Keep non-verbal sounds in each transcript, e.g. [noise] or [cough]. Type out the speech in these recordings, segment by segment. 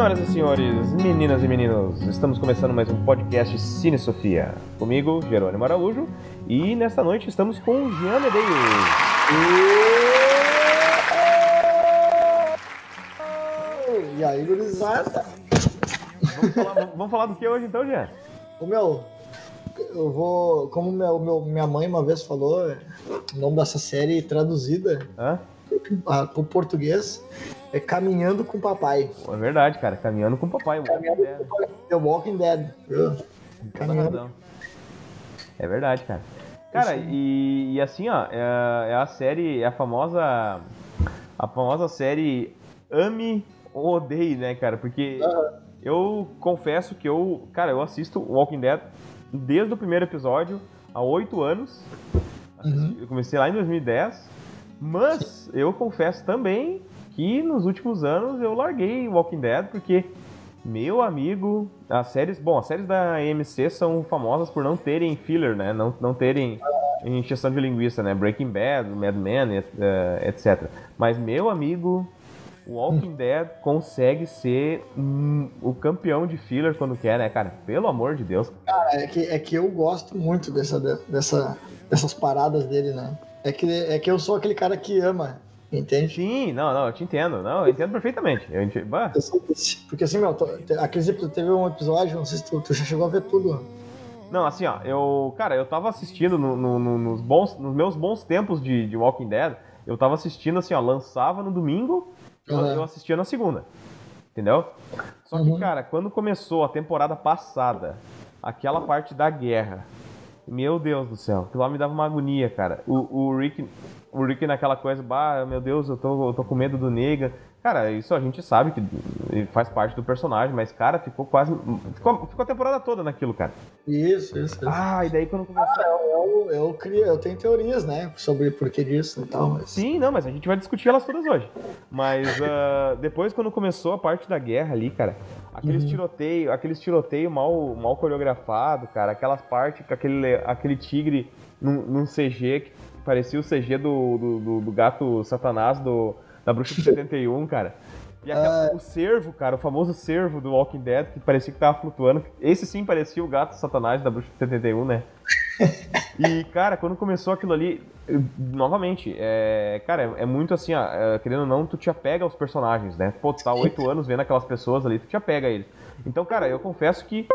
Senhoras e senhores, meninas e meninos, estamos começando mais um podcast Cine Sofia. Comigo, Jerônimo Araújo, e nesta noite estamos com o Jean Medeiros. E aí, gurizada? Vamos falar, vamos falar do que hoje então, Jean? O meu, eu vou. Como meu, meu, minha mãe uma vez falou, o nome dessa série traduzida Hã? O português é Caminhando com Papai. Pô, É verdade, cara, caminhando com o papai. o Walking Caminhando Dead. com Papai. The Walking Dead. Caminhando. É verdade, cara. Cara, e, e assim, ó, é, é a série, é a famosa. A famosa série Ame ou Odeie, né, cara? Porque eu confesso que eu. Cara, eu assisto Walking Dead desde o primeiro episódio há oito anos. Uhum. Eu comecei lá em 2010. Mas eu confesso também que nos últimos anos eu larguei Walking Dead porque meu amigo, as séries, bom, as séries da AMC são famosas por não terem filler, né? Não, não terem encheção de linguiça, né? Breaking Bad, Mad Men, et- eh, etc. Mas meu amigo, Walking Dead consegue ser o campeão de filler quando quer, né, cara? Pelo amor de Deus. É que, é que eu gosto muito dessa, dessa, dessas paradas dele, né? É que, é que eu sou aquele cara que ama, entende? Sim, não, não, eu te entendo. Não, eu entendo perfeitamente. Eu sou desse. Porque assim, meu, tô- aqueles epi- teve um episódio, não sei se tu, tu já chegou a ver tudo. Não, assim, ó, eu, cara, eu tava assistindo no- no- no- nos, bons, nos meus bons tempos de, de Walking Dead, eu tava assistindo assim, ó, lançava no domingo, eu, Uhum. eu assistia na segunda. Entendeu? Só que, Uhum. cara, quando começou a temporada passada, aquela parte da guerra, meu Deus do céu, aquilo lá me dava uma agonia, cara. O, o Rick, o Rick naquela coisa, bah, meu Deus, eu tô, eu tô com medo do Negan. Cara, isso a gente sabe que faz parte do personagem, mas, cara, ficou quase. Ficou, ficou a temporada toda naquilo, cara. Isso, isso, isso. Ah, e daí quando começou. Eu, eu, eu, crio, eu tenho teorias, né, sobre o porquê disso e tal, mas... Sim, não, mas a gente vai discutir elas todas hoje. Mas ah, depois, quando começou a parte da guerra ali, cara, aqueles Uhum. tiroteio, aqueles tiroteio mal, mal coreografado, cara, aquelas partes com aquele, aquele tigre num, num CG que parecia o CG do, do, do- do gato satanás do, da Bruxa de 71, cara. E aquela- o cervo, cara, o famoso cervo do Walking Dead, que parecia que tava flutuando. Esse sim parecia o gato satanás da Bruxa de 71, né? [laughs] E, cara, quando começou aquilo ali, novamente, é, cara, é, é muito assim, ó, é, querendo ou não, tu te apega aos personagens, né? Pô, tu tá oito [laughs] anos vendo aquelas pessoas ali, tu te apega a eles. Então, cara, eu confesso que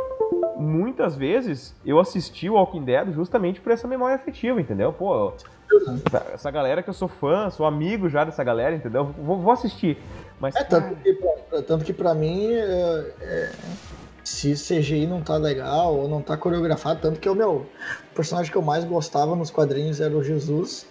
muitas vezes eu assisti o Walking Dead justamente por essa memória afetiva, entendeu? Pô, essa, essa galera que eu sou fã, sou amigo já dessa galera, entendeu? Vou, vou assistir. Mas, É, tanto que, pra, tanto que pra mim, é, é, se CGI não tá legal ou não tá coreografado, tanto que o meu personagem que eu mais gostava nos quadrinhos era o Jesus,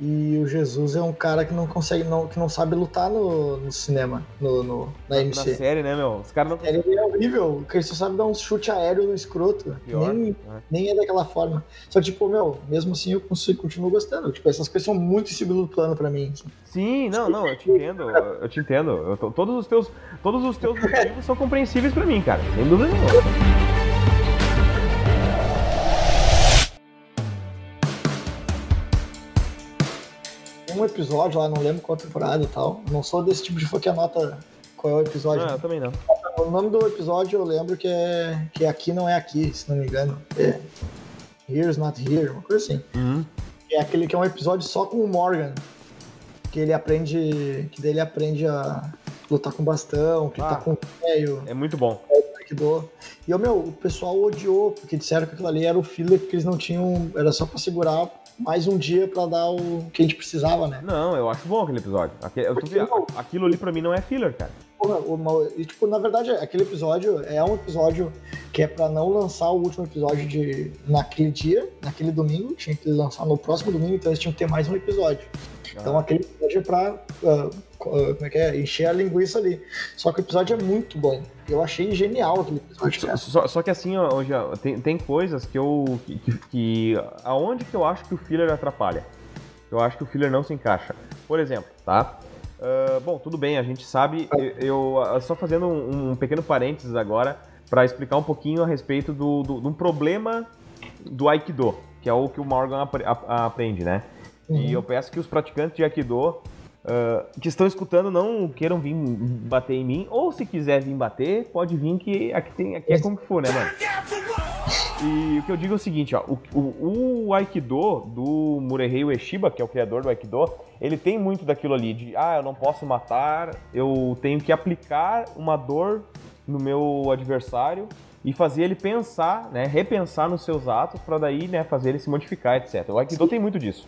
e o Jesus é um cara que não consegue, não, que não sabe lutar no, no cinema, no, no- na na MC. série, né, meu? Os caras não. Ele é horrível, porque ele só sabe dar um chute aéreo no escroto. Pior, Nem, né? nem é daquela forma. Só que, tipo, meu, mesmo assim eu consigo, continuo gostando. Tipo, essas coisas são muito em segundo plano pra mim. assim. Sim, não, não, eu te entendo, eu te entendo. Eu tô- todos os teus, todos os teus motivos são compreensíveis pra mim, cara. Sem dúvida nenhuma. Um episódio lá, não lembro qual temporada e tal. Não sou desse tipo de fã que anota qual é o episódio. Ah, eu também não. O nome do episódio eu lembro que é que aqui não é aqui, se não me engano. É Here's Not Here, uma coisa assim. Uhum. É aquele que é um episódio só com o Morgan. Que ele aprende. Que daí ele aprende a lutar com bastão, que ele Ah. tá com o velho, É muito bom. do. E o meu, o pessoal odiou, porque disseram que aquilo ali era o filler, porque eles não tinham. Era só pra segurar mais um dia pra dar o que a gente precisava, né? Não, eu acho bom aquele episódio. Aquilo ali pra mim não é filler, cara. Porra, o mal- e, tipo, na verdade, aquele episódio é um episódio que é pra não lançar o último episódio de naquele dia, naquele domingo, tinha que lançar no próximo domingo, então eles tinham que ter mais um episódio. Então Ah. aquele episódio é pra co- ah, como é que é? encher a linguiça ali. Só que o episódio é muito bom. Eu achei genial aquele episódio. Só, só- só que assim, ó, ó, tem, tem coisas que eu. Que, que- que- aonde que eu acho que o filler atrapalha? Eu acho que o filler não se encaixa. Por exemplo, tá? Ah, bom, tudo bem, a gente sabe. Eu, eu, ah, só fazendo um, um pequeno parênteses agora para explicar um pouquinho a respeito do, do, de um problema do Aikido, que é o que o Morgan aprende, né? E Uhum. eu peço que os praticantes de Aikido uh, que estão escutando não queiram vir bater em mim, ou se quiser vir bater, pode vir que aqui, tem, aqui é como que for, né, mano? E o que eu digo é o seguinte, ó, o, o, o Aikido do Murehei Ueshiba, que é o criador do Aikido, ele tem muito daquilo ali de, ah, eu não posso matar, eu tenho que aplicar uma dor no meu adversário e fazer ele pensar, né, repensar nos seus atos para daí, né, fazer ele se modificar, etc. O Aikido Sim. tem muito disso.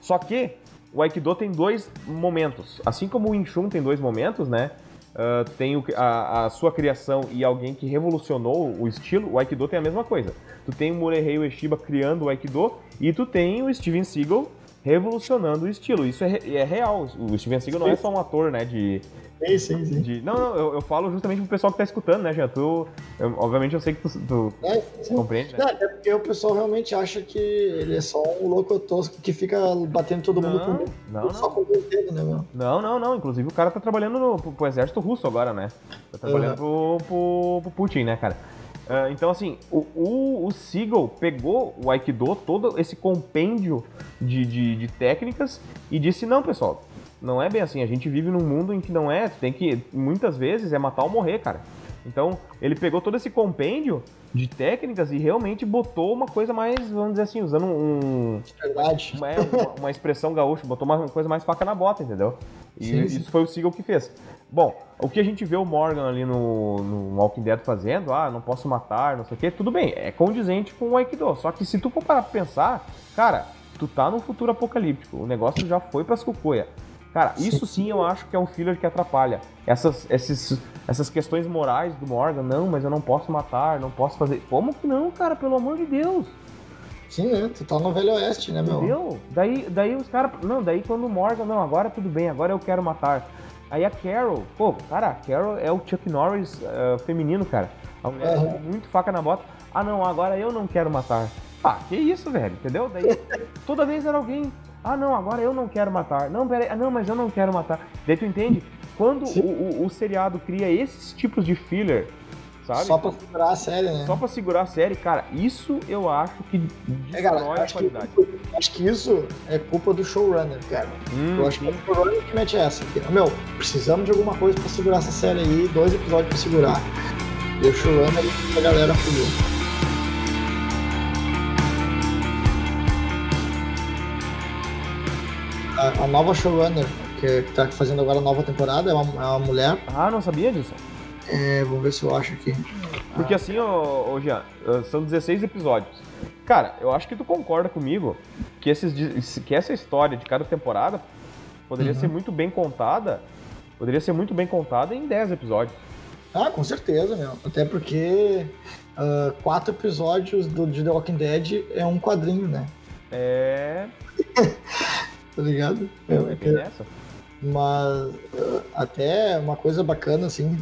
Só que o Aikido tem dois momentos, assim como o Wing Chun tem dois momentos, né? Uh, tem o, a, a, sua criação e alguém que revolucionou o estilo, o Aikido tem a mesma coisa. Tu tem o Murehei Ueshiba criando o Aikido e tu tem o Steven Seagal revolucionando o estilo. Isso é, é real. O Steven Seagal não é só um ator, né, de, Sim, sim, sim. De... Não, não, eu, eu, falo justamente pro pessoal que tá escutando, né, Jean? Tu, eu, obviamente eu sei que tu, tu é, compreende, né? Não, é porque o pessoal realmente acha que ele é só um louco tosco que fica batendo todo mundo não, com não, só com o dedo, né, meu? Não, não, não. Inclusive o cara tá trabalhando no, pro, pro exército russo agora, né? Tá trabalhando uhum. pro, pro, pro Putin, né, cara? Uh, então, assim, o, o, o Seagal pegou o Aikido, todo esse compêndio de, de, de técnicas, e disse: não, pessoal, não é bem assim. A gente vive num mundo em que não é. Tem que. Muitas vezes é matar ou morrer, cara. Então, ele pegou todo esse compêndio de técnicas e realmente botou uma coisa mais, vamos dizer assim, usando um. Verdade. Uma, uma, uma expressão gaúcha, botou uma coisa mais faca na bota, entendeu? E sim, sim. isso foi o Seagal que fez. Bom, o que a gente vê o Morgan ali no, no Walking Dead fazendo, ah, não posso matar, não sei o quê, tudo bem, é condizente com o Aikido. Só que se tu for parar pra pensar, cara, tu tá num futuro apocalíptico, o negócio já foi pras cucuia. Cara, isso sim eu acho que é um filler que atrapalha. Essas, esses, essas questões morais do Morgan, não, mas eu não posso matar, não posso fazer. Como que não, cara? Pelo amor de Deus. Sim, né? Tu tá no Velho Oeste, né, meu? Entendeu? Daí, daí os caras. Não, daí quando o Morgan, não, agora tudo bem, agora eu quero matar. Aí a Carol, pô, cara, a Carol é o Chuck Norris uh, feminino, cara. A mulher uhum. muito faca na bota. Ah, não, agora eu não quero matar. Ah, que isso, velho, entendeu? Daí [laughs] toda vez era alguém. Ah, não, agora eu não quero matar. Não, peraí, ah, não, mas eu não quero matar. Daí tu entende? Quando o, o, o, seriado cria esses tipos de filler, sabe? Só pra segurar a série, né? Só pra segurar a série, cara, isso eu acho que destrói é, cara, a qualidade. Que, acho que isso é culpa do showrunner, cara. Hum, eu acho que é o showrunner que mete essa. Meu, precisamos de alguma coisa pra segurar essa série aí, dois episódios pra segurar. E o showrunner a galera fudeu. A, nova showrunner que, que tá fazendo agora a nova temporada é uma, é uma mulher. Ah, não sabia disso. É, vamos ver se eu acho aqui. Porque ah. assim, ô, ô Jean, eh, são 16 episódios. Cara, eu acho que tu concorda comigo que, esses, que essa história de cada temporada poderia uhum. ser muito bem contada. Poderia ser muito bem contada em 10 episódios. Ah, com certeza, meu. Até porque uh, quatro episódios do, de The Walking Dead é um quadrinho, né? É. [laughs] tá ligado? É, é, mas uh, até uma coisa bacana, assim,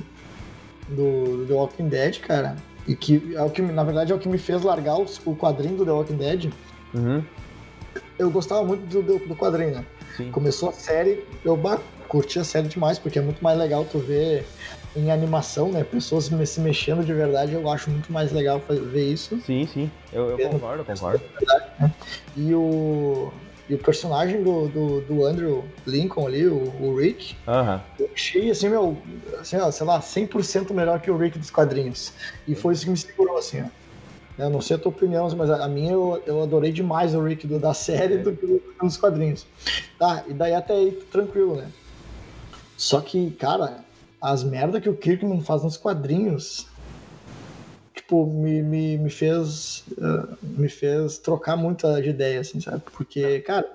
do, do The Walking Dead, cara, e que é o que, na verdade, é o que me fez largar o, o quadrinho do The Walking Dead. Uhum. Eu gostava muito do, do, do quadrinho, né? Sim. Começou a série, eu curti a série demais, porque é muito mais legal tu ver em animação, né? Pessoas se mexendo de verdade, eu acho muito mais legal ver isso. Sim, sim, eu, eu concordo, concordo. Né? E o, e o personagem do, do, do Andrew Lincoln ali, o, o Rick, uhum. eu achei, assim, meu, assim, ó, sei lá, 100% melhor que o Rick dos quadrinhos. E foi isso que me segurou, assim, ó. Eu não sei a tua opinião, mas a minha eu, eu adorei demais o Rick do, da série é. do que dos quadrinhos. Tá, e daí até aí tranquilo, né? Só que, cara, as merdas que o Kirkman faz nos quadrinhos tipo, me, me, me fez uh, me fez trocar muita de ideia, assim, sabe? Porque, cara,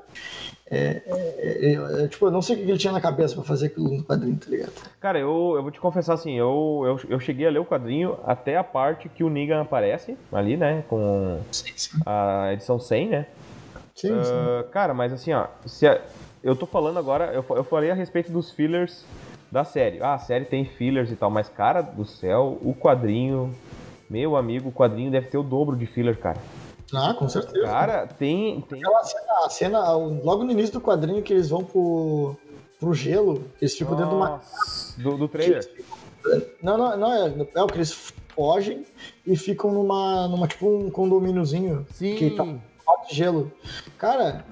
é, é, é, é, tipo, eu não sei o que ele tinha na cabeça para fazer aquilo no quadrinho, tá ligado? Cara, eu, eu vou te confessar assim, eu, eu, eu cheguei a ler o quadrinho até a parte que o Negan aparece ali, né? Com sim, sim. a edição 100, né? Sim, uh, sim. Cara, mas assim, ó, se a, eu tô falando agora, eu, eu falei a respeito dos fillers da série. Ah, a série tem fillers e tal, mas cara do céu, o quadrinho meu amigo, o quadrinho deve ter o dobro de filler, cara. Ah, com certeza. Cara, tem. tem... Aquela cena, a cena, logo no início do quadrinho, que eles vão pro, pro gelo, eles ficam Nossa, dentro de uma. Do, do trailer? Não, não, não, é, é o que eles fogem e ficam numa, numa tipo um condomíniozinho. Sim. Que tá de gelo. Cara,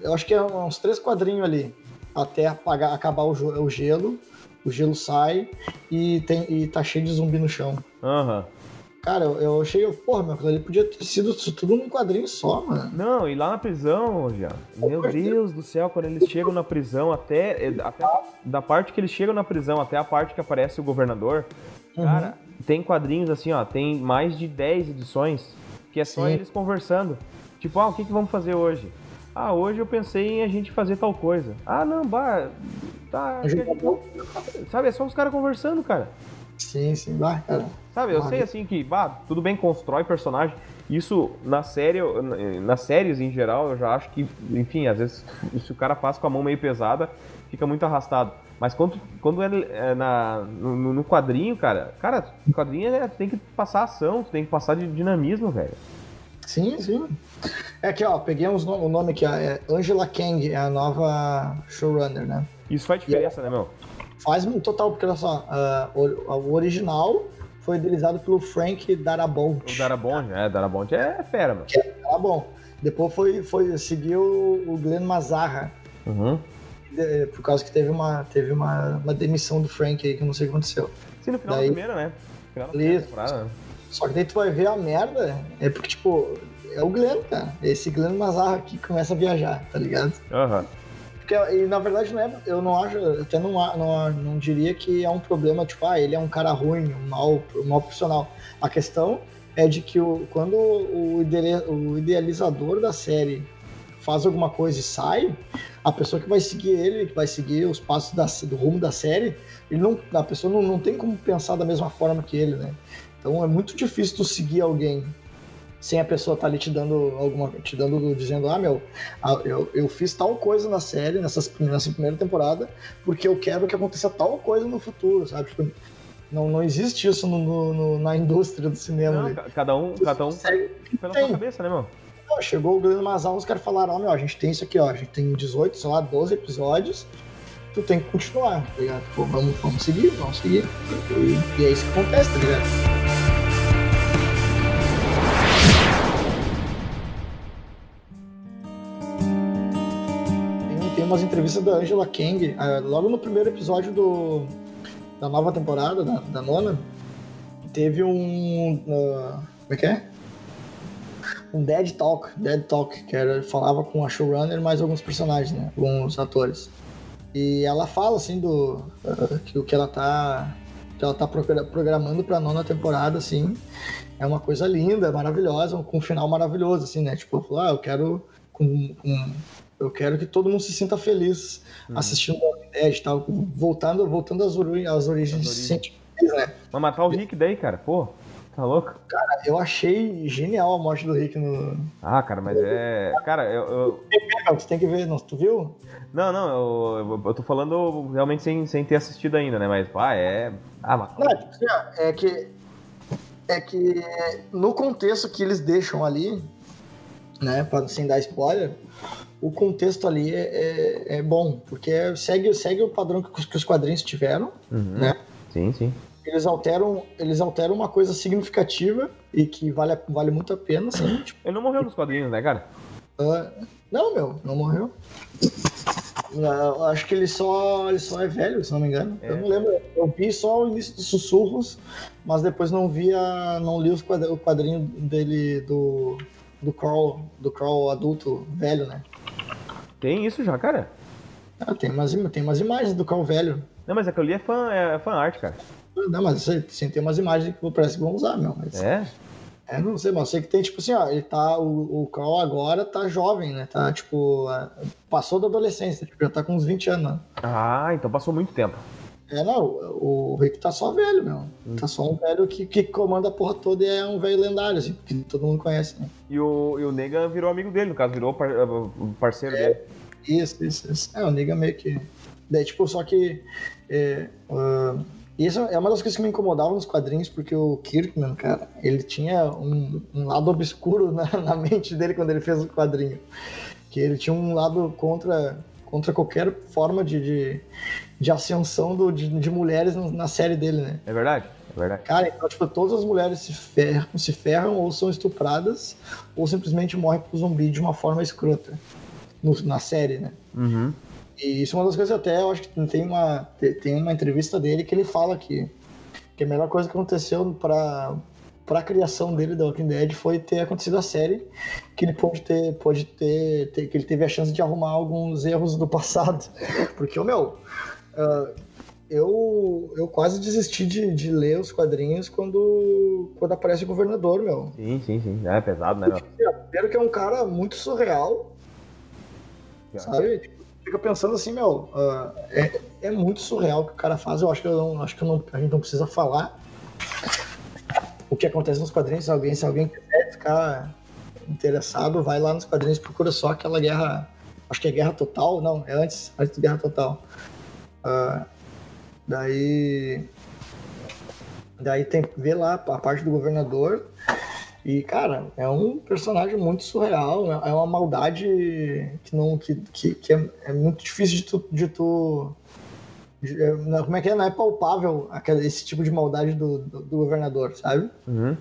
eu acho que é uns três quadrinhos ali. até apagar, acabar o, o gelo. O gelo sai e, tem, e tá cheio de zumbi no chão. Aham. Cara, eu, eu achei, porra, meu, aquilo ali podia ter sido tudo num quadrinho só, mano. Não, e lá na prisão, já. Meu Deus do céu, quando eles chegam na prisão, até, é, até da parte que eles chegam na prisão até a parte que aparece o governador, Uhum. cara, tem quadrinhos assim, ó, tem mais de 10 edições que é só Sim. eles conversando. Tipo, ah, o que, que vamos fazer hoje? Ah, hoje eu pensei em a gente fazer tal coisa. Ah, não, bah, tá. Um jogador- Sabe, é só os caras conversando, cara. Sim, sim, vai, cara. Sabe, eu sei assim que, bah, tudo bem, constrói personagem. Isso na série, nas séries em geral, eu já acho que, enfim, às vezes se o cara faz com a mão meio pesada, fica muito arrastado. Mas quando, quando é, é na, no, no quadrinho, cara, cara, quadrinho é, tem que passar ação, tem que passar de dinamismo, velho. Sim, sim. É aqui, ó, peguei uns no- o nome aqui, ó, é Angela Kang, é a nova showrunner, né? Isso faz diferença, né, meu? Faz um total, porque olha só, ah, o, o original foi idealizado pelo Frank Darabont. O Darabont, é, Darabont é fera, meu. Tá bom. Depois foi, foi seguiu o Glenn Mazarra, Uhum. de- por causa que teve uma, teve uma, uma demissão do Frank aí, que eu não sei o que aconteceu. Sim, no final Daí- da primeira, né? Final da temporada, né? Só que daí tu vai ver a merda, é porque, tipo, é o Glenn, cara. É esse Glenn Mazarra que começa a viajar, tá ligado? Aham. Porque, e na verdade, não é, eu não acho, até não, não, não diria que é um problema, tipo, ah, ele é um cara ruim, um mau, um mau profissional. A questão é de que o, quando o, o idealizador da série faz alguma coisa e sai, a pessoa que vai seguir ele, que vai seguir os passos da, do rumo da série, ele não, a pessoa não, não tem como pensar da mesma forma que ele, né? Então é muito difícil tu seguir alguém sem a pessoa estar ali te dando alguma, te dando, dizendo, ah, meu, eu, eu fiz tal coisa na série, nessas, nessa primeira temporada, porque eu quero que aconteça tal coisa no futuro, sabe? Tipo, não, não existe isso no, no- na indústria do cinema. Não, né? ca- cada um, cada um Segue- pela tem. sua cabeça, né, meu? Pô, chegou o Glenn Mazal, os caras falaram, ó, meu, a gente tem isso aqui, ó, a gente tem 18, sei lá, 12 episódios, tu tem que continuar, tá ligado? Pô, vamos, vamos seguir, vamos seguir. E, e é isso que acontece, tá ligado? Umas entrevistas da Angela Kang, ah, logo no primeiro episódio do, da nova temporada, da, da nona, teve um. ah, como é que é? Um Dead Talk, Dead Talk, que era, falava com a showrunner mais alguns personagens, né? Alguns atores. E ela fala assim do. ah, que o que ela tá. que ela tá progra- programando pra nona temporada, assim. É uma coisa linda, maravilhosa, com um final maravilhoso, assim, né? Tipo, ah, eu quero. Com, com- eu quero que todo mundo se sinta feliz assistindo o Walking Dead e tal. Voltando, voltando às, ori- às origens origens. científicas, né? Mas matar o Rick daí, cara, pô, tá louco? Eu achei genial a morte do Rick no. Ah, cara, mas é. Cara, eu. eu- Cara, tu tem que ver, não, tu viu? Não, não, eu, eu, tô falando realmente sem, sem ter assistido ainda, né? Mas, pá, é. Ah, mas. Não, é que. É que no contexto que eles deixam ali, né, pra, sem dar spoiler, o contexto ali é, é, é bom, porque segue, segue o padrão que, os- que os quadrinhos tiveram, Uhum. né? Sim, sim. Eles alteram, eles alteram uma coisa significativa e que vale, vale muito a pena, assim, tipo, Ele não morreu nos quadrinhos, né, cara? ah, não, meu, não morreu. Eu acho que ele só, ele só é velho, se não me engano. É. Eu não lembro. Eu vi só o início dos sussurros, mas depois não vi a, não li o quadrinho dele do do Carl, do Carl adulto velho, né? Tem isso já, cara. Ah, tem umas, tem umas imagens do Carl velho. Não, mas aquilo ali é fã, é fã art, cara. Não, mas sem, ter umas imagens que parece que vão usar, meu. Mas, é. É? não sei, mas eu sei que tem, tipo assim, ó, ele tá, o, o Carl agora tá jovem, né? Tá, tipo, ah, passou da adolescência, tipo, já tá com uns 20 anos, né? Ah, então passou muito tempo. É, não, o Rick tá só velho, meu. Tá só um velho que, que comanda a porra toda e é um velho lendário, assim, que todo mundo conhece, né? E o, e o Negan virou amigo dele, no caso, virou par- o parceiro dele. Isso, isso, isso. É, o Negan meio que. Daí, tipo, só que. É, ah, isso é uma das coisas que me incomodavam nos quadrinhos, porque o Kirkman, cara, ele tinha um, um lado obscuro na, na mente dele quando ele fez o quadrinho. Que ele tinha um lado contra, contra qualquer forma de, de, de ascensão do, de, de mulheres na série dele, né? É verdade? É verdade. Cara, então, tipo, todas as mulheres se ferram, se ferram ou são estupradas, ou simplesmente morrem pro zumbi de uma forma escrota. No- na série, né? Uhum. E isso é uma das coisas até, eu acho que tem uma, tem uma entrevista dele que ele fala que, que a melhor coisa que aconteceu para para a criação dele da Walking Dead foi ter acontecido a série, que ele pode ter, pode ter, ter, que ele teve a chance de arrumar alguns erros do passado, [laughs] porque o meu, uh, eu, eu quase desisti de, de ler os quadrinhos quando, quando aparece o governador, meu. Sim, sim, sim. É pesado, né? Primeiro que é um cara muito surreal. Sabe? Tipo, fica pensando assim, meu, uh, é, é muito surreal o que o cara faz. Eu acho que, eu não, acho que eu não, a gente não precisa falar o que acontece nos quadrinhos. Se alguém, se alguém quiser ficar interessado, vai lá nos quadrinhos procura só aquela guerra. Acho que é Guerra Total, não, é antes, antes de Guerra Total. Uh, Daí. Daí tem ver lá a parte do governador. E, cara, é um personagem muito surreal. Né? É uma maldade que não. que, que, que é, é, muito difícil de tu. De tu como é que é? Não é palpável aquele, esse tipo de maldade do, do, do governador, sabe? Uhum.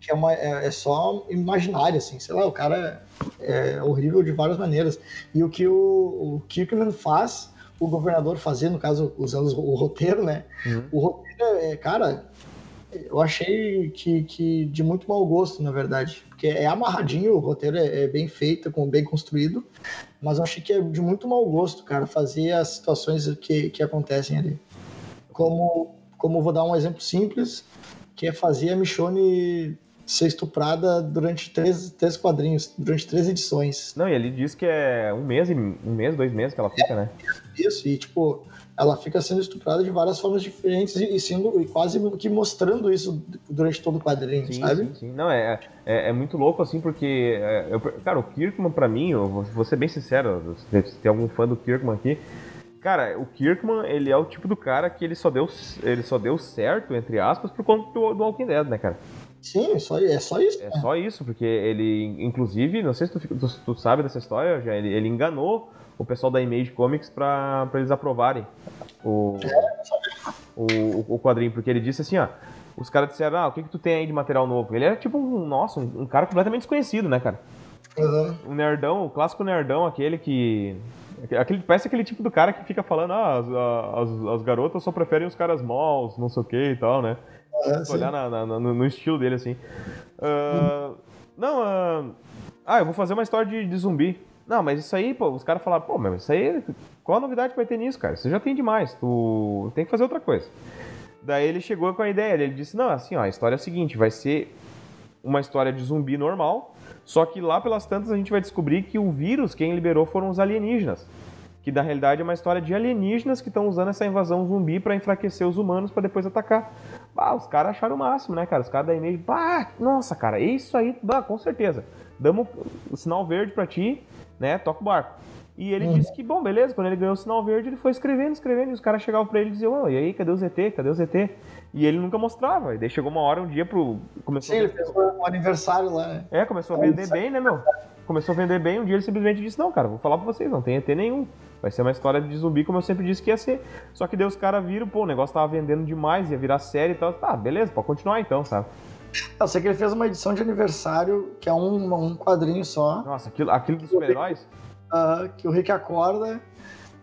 Que é, uma, é, é, só imaginário, assim. Sei lá, o cara é, é horrível de várias maneiras. E o que o, o Kirkman faz o governador fazer, no caso, usando o roteiro, né? Uhum. O roteiro, é, cara, eu achei que, que de muito mau gosto, na verdade. Porque é amarradinho, o roteiro é, é, bem feito, com, bem construído, mas eu achei que é de muito mau gosto, cara, fazer as situações que, que acontecem ali. Como, como vou dar um exemplo simples, que é fazer a Michonne ser estuprada durante três, três quadrinhos, durante três edições. Não, e ele diz que é um mês, um mês, dois meses que ela fica, é, né? Isso, e tipo, ela fica sendo estuprada de várias formas diferentes e, sendo e quase que mostrando isso durante todo o quadrinho, sim, sabe? Sim, sim. Não, é, é, é muito louco assim, porque. É, eu, cara, o Kirkman, pra mim, eu vou, vou ser bem sincero, se tem algum fã do Kirkman aqui. Cara, o Kirkman, ele é o tipo do cara que ele só deu, ele só deu certo, entre aspas, por conta do, do Walking Dead, né, cara? Sim, só, é só isso. É só isso, porque ele, inclusive, não sei se tu, tu, tu sabe dessa história, já ele, ele enganou o pessoal da Image Comics para eles aprovarem o, o, o, quadrinho, porque ele disse assim, ó, os caras disseram, ah, o que que tu tem aí de material novo? Ele era tipo um, nossa, um, um cara completamente desconhecido, né, cara? Uhum. O nerdão, o clássico nerdão, aquele que... Aquele, parece aquele tipo do cara que fica falando, ah, as, as, as garotas só preferem os caras malls, não sei o que e tal, né? É, olhar na, na, no, no, estilo dele, assim. Uh, não, uh, ah, eu vou fazer uma história de, de, zumbi. Não, mas isso aí, pô, os carais falaram, pô, mas isso aí, qual a novidade que vai ter nisso, cara? Você já tem demais, tu tem que fazer outra coisa. Daí ele chegou com a ideia, ele disse, não, assim, ó, a história é a seguinte, vai ser uma história de zumbi normal, só que lá pelas tantas a gente vai descobrir que o vírus, quem liberou foram os alienígenas. Que na realidade é uma história de alienígenas que estão usando essa invasão zumbi para enfraquecer os humanos para depois atacar. Bah, os caras acharam o máximo, né, cara? Os caras da Image, bah, nossa, cara, isso aí, bah, com certeza. Damos o sinal verde para ti, né? Toca o barco. E ele uhum. disse que, bom, beleza, quando ele ganhou o sinal verde, ele foi escrevendo, escrevendo, e os caras chegavam pra ele e diziam, oh, e aí, cadê o ZT? Cadê o ZT? E ele nunca mostrava. E daí chegou uma hora, um dia, pro. Começou Sim, ele fez um aniversário lá, né? É, começou a vender bem, né, meu? Começou a vender bem, um dia ele simplesmente disse, não, cara, vou falar pra vocês, não tem ET nenhum. Vai ser uma história de zumbi, como eu sempre disse que ia ser. Só que daí os caras viram, pô, o negócio tava vendendo demais, ia virar série e tal. Tá, beleza, pode continuar então, sabe? Eu sei que ele fez uma edição de aniversário, que é um, um quadrinho só. Nossa, aquilo, aquilo dos super-heróis? Uh, que o Rick acorda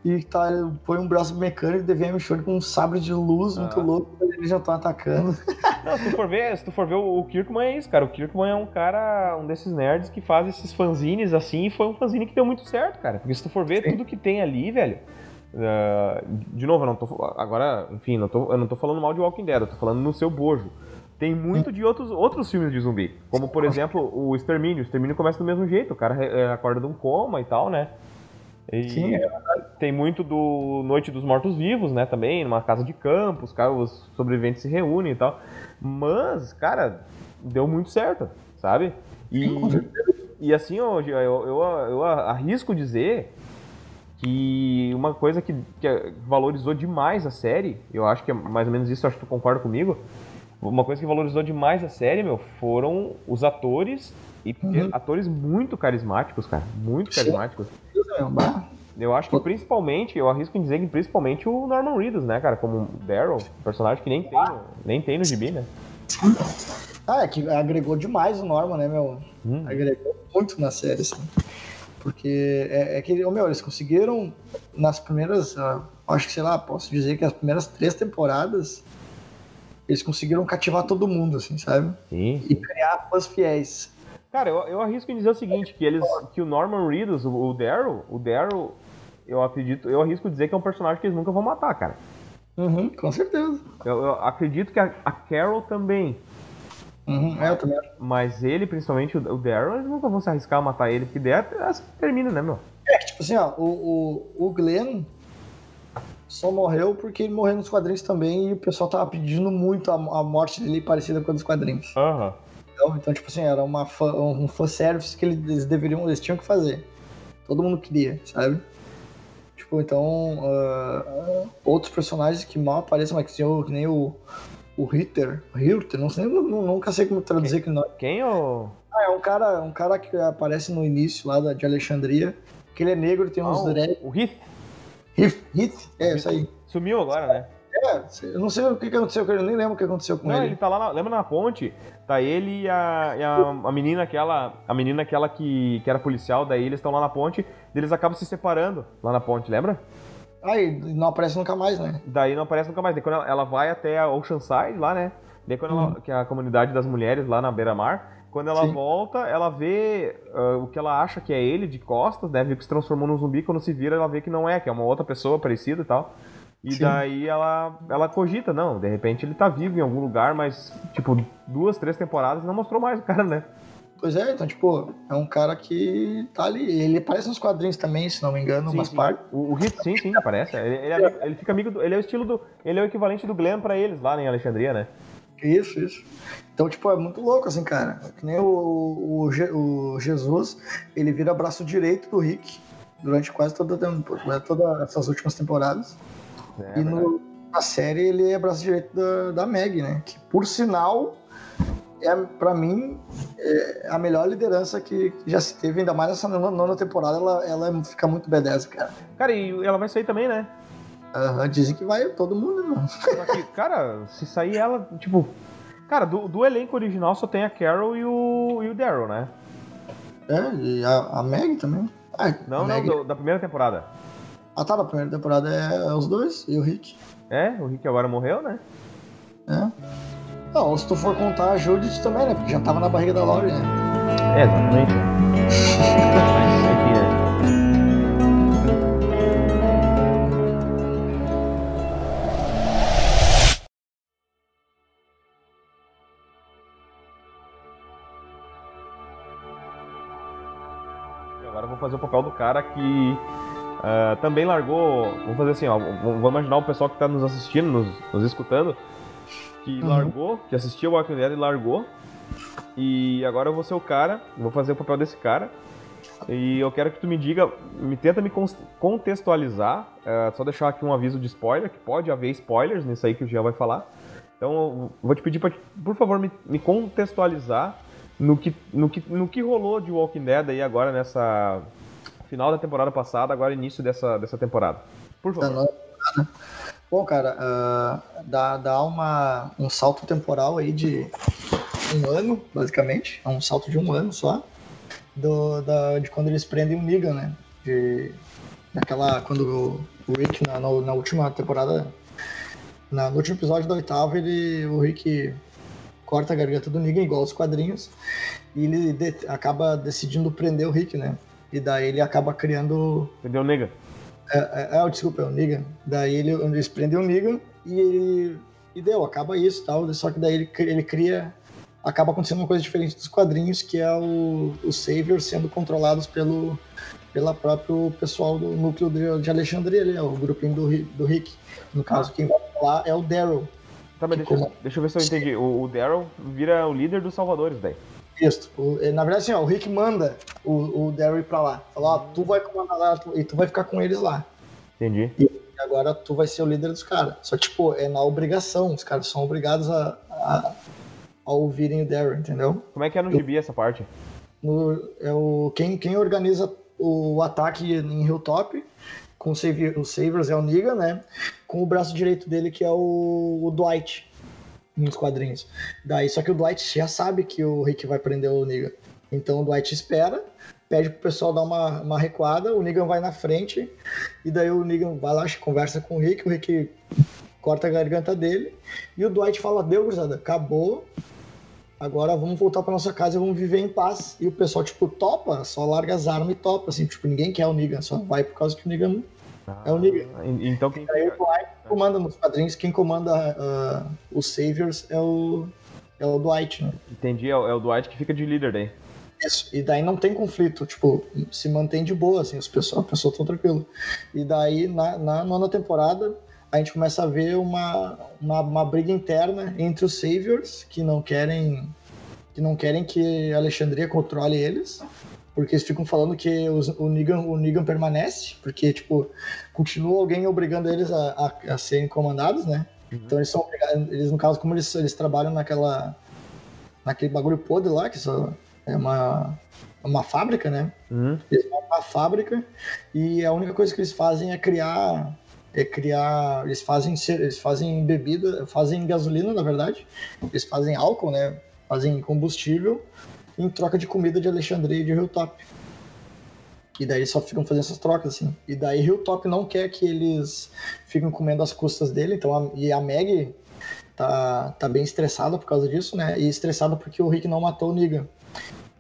e tá, põe um braço mecânico de VM Show com um sabre de luz muito louco, eles já estão atacando. [laughs] Não, se tu for ver, se tu for ver o, Kirkman é isso, cara. O Kirkman é um cara, um desses nerds que faz esses fanzines assim, e foi um fanzine que deu muito certo, cara. Porque se tu for ver Sim. tudo que tem ali, velho. Uh, de novo, eu não tô. Agora, enfim, não tô, eu não tô falando mal de Walking Dead, eu tô falando no seu bojo. Tem muito de outros, outros filmes de zumbi. Como, por exemplo, o Extermínio. O Extermínio começa do mesmo jeito. O cara é, acorda de um coma e tal, né? E Sim, tem muito do Noite dos Mortos Vivos, né, também, numa casa de campo, os, caras, os sobreviventes se reúnem e tal. Mas, cara, deu muito certo, sabe? E, e assim, eu, eu, eu, eu arrisco dizer que uma coisa que, que valorizou demais a série, eu acho que é mais ou menos isso, acho que tu concorda comigo, uma coisa que valorizou demais a série, meu, foram os atores e uhum. atores muito carismáticos, cara, muito carismáticos. Eu acho que principalmente, eu arrisco em dizer que principalmente o Norman Reedus, né, cara, como Daryl, personagem que nem tem, no, nem tem no gibi, né? Ah, é que agregou demais o Norman, né, meu? Hum. Agregou muito na série, assim. Porque é, é que, oh, meu, eles conseguiram nas primeiras, uh, acho que sei lá, posso dizer que as primeiras três temporadas eles conseguiram cativar todo mundo, assim, sabe? Sim. E criar fãs fiéis. Cara, eu, eu arrisco em dizer o seguinte, que eles. Que o Norman Reedus, o, o Daryl, o Daryl, eu acredito, eu arrisco dizer que é um personagem que eles nunca vão matar, cara. Uhum, com certeza. Eu, eu acredito que a, a Carol também. Uhum, é, eu também. Mas ele, principalmente o, o Daryl, eles nunca vão se arriscar a matar ele, porque daí que termina, né, meu? É que, tipo assim, ó, o, o, o Glenn só morreu porque ele morreu nos quadrinhos também e o pessoal tava pedindo muito a, a morte dele parecida com a dos quadrinhos. Aham. Então, então, tipo assim, era uma fã, um fanservice que eles deveriam, eles tinham que fazer. Todo mundo queria, sabe? Tipo, então, uh, outros personagens que mal aparecem, mas que, que nem o, o Ritter, Ritter, não sei, nunca sei como traduzir aquele nome. Quem ou. Ah, é um cara, um cara que aparece no início lá da, de Alexandria, que ele é negro, tem uns Ah, dread. o, o Heath é isso aí. sumiu agora, né? É, eu não sei o que, aconteceu com ele, eu nem lembro o que aconteceu com Não, ele. ele tá lá, na, lembra na ponte? Tá ele e a, e a, a menina aquela, a menina aquela que, que era policial, daí eles estão lá na ponte, eles acabam se separando lá na ponte, lembra? E não aparece nunca mais, né? Daí não aparece nunca mais. Daí quando ela, ela vai até a Oceanside lá, né? Daí quando ela, que é a comunidade das mulheres lá na beira-mar, quando ela Sim. volta, ela vê ah, o que ela acha que é ele de costas, né? Vê que se transformou num zumbi, quando se vira ela vê que não é, que é uma outra pessoa parecida e tal. E Sim. daí ela, ela cogita, não, de repente ele tá vivo em algum lugar, mas, tipo, duas, três temporadas não mostrou mais o cara, né? Pois é, então, tipo, é um cara que tá ali. Ele aparece nos quadrinhos também, se não me engano, Sim, umas sim. partes. O, o Hit, sim, sim, aparece. Ele, ele, é amigo- ele fica amigo do. Ele é o estilo do. Ele é o equivalente do Glenn pra eles lá em Alexandria, né? Isso, isso. Então, tipo, é muito louco, assim, cara. Que nem o, o, o Jesus, ele vira braço direito do Rick durante quase toda, todas essas últimas temporadas. É, e no, na série ele é braço direito da, da Meg, né? Que, por sinal, é, pra mim, é a melhor liderança que, que já se teve, ainda mais nessa nona, nona temporada, ela, ela fica muito B10, cara. Cara, e ela vai sair também, né? Aham, dizem que vai todo mundo. Só que, cara, se sair ela, tipo. Cara, do, do elenco original só tem a Carol e o, e o Daryl, né? É, e a, a Meg também. Ah, Não, não, do- da primeira temporada. Ah, tá, na primeira temporada é, é os dois e o Rick. É, o Rick agora morreu, né? É. Não, se tu for contar a Judith também, né? Porque já tava na barriga da Laurie, né? É, exatamente. [laughs] fazer o papel do cara que ah, também largou. Vamos fazer assim, ó. Vamos imaginar o pessoal que tá nos assistindo, nos, nos escutando, que Uhum. largou, que assistiu o Walking Dead e largou. E agora eu vou ser o cara, vou fazer o papel desse cara. E eu quero que tu me diga, me tenta me contextualizar, é, só deixar aqui um aviso de spoiler, que pode haver spoilers nisso aí que o Jean vai falar. Então eu vou te pedir pra, por favor, me, me contextualizar no que, no, que, no que rolou de Walking Dead aí agora nessa final da temporada passada, agora início dessa, dessa temporada. Por favor. temporada. Bom, cara, ah, dá, dá uma, um salto temporal aí de um ano, basicamente. É um salto de um ano só. Do, da, de quando eles prendem o Negan, né? De, daquela. Quando o, o Rick, na, na, na última temporada. Na, no último episódio da oitava, ele, o Rick corta a garganta do Negan, igual os quadrinhos. E ele de- acaba decidindo prender o Rick, né? E daí ele acaba criando Entendeu, nega? é, é, é, desculpa, é o Negan. Daí ele, eles prendem o Negan e ele. E deu, acaba isso e tal. Só que daí ele, ele cria. Acaba acontecendo uma coisa diferente dos quadrinhos, que é o, os Saviors sendo controlados pelo pela próprio pessoal do núcleo de, de Alexandria ali, é o grupinho do, do Rick. No caso, quem vai falar é o Daryl. Tá, mas deixa, eu- como- deixa eu ver se eu entendi. O, o Daryl vira o líder dos salvadores daí. Isso. O- é, na verdade, assim, ó, o Rick manda o, o Daryl ir pra lá. Fala, ó, tu vai comandar lá tu- e tu vai ficar com eles lá. Entendi. E agora tu vai ser o líder dos caras. Só que, tipo, é na obrigação. Os caras são obrigados a, a, a ouvirem o Daryl, entendeu? Como é que é no gibi essa parte? No, é o, quem, quem organiza o ataque em Hilltop com o, Savior, o Savers é o Negan, né? Com o braço direito dele, que é o, o Dwight, nos quadrinhos. Daí, só que o Dwight já sabe que o Rick vai prender o Negan. Então o Dwight espera, pede pro pessoal dar uma, uma recuada, o Negan vai na frente, e daí o Negan vai lá, conversa com o Rick, o Rick corta a garganta dele, e o Dwight fala, deu, gurizada, acabou, agora vamos voltar pra nossa casa e vamos viver em paz. E o pessoal, tipo, topa, só larga as armas e topa, assim, tipo, ninguém quer o Negan, só vai por causa que o Negan é o Negan. Ah, Então quem. Aí o Dwight comanda nos quadrinhos, quem comanda uh, os Saviors é o, é o Dwight, né? Entendi, é o, é o Dwight que fica de líder daí. Isso. E daí não tem conflito, tipo, se mantém de boa, assim, os pessoal, a pessoa tão tranquilo. E daí, na, na nona temporada, a gente começa a ver uma, uma, uma briga interna entre os Saviors, que não querem que não querem que a Alexandria controle eles, porque eles ficam falando que os, o, Negan, o Negan permanece, porque, tipo, continua alguém obrigando eles a, a, a serem comandados, né? Então eles são obrigados, eles, no caso, como eles, eles trabalham naquela naquele bagulho podre lá, que só é uma, uma fábrica, né? Uhum. Eles vão pra fábrica e a única coisa que eles fazem é criar. É criar. Eles fazem, eles fazem bebida, fazem gasolina, na verdade. Eles fazem álcool, né? Fazem combustível em troca de comida de Alexandria e de Hilltop. E daí eles só ficam fazendo essas trocas, assim. E daí Hilltop não quer que eles fiquem comendo as custas dele, então a, e a Meg tá, tá bem estressada por causa disso, né? E estressada porque o Rick não matou o Negan.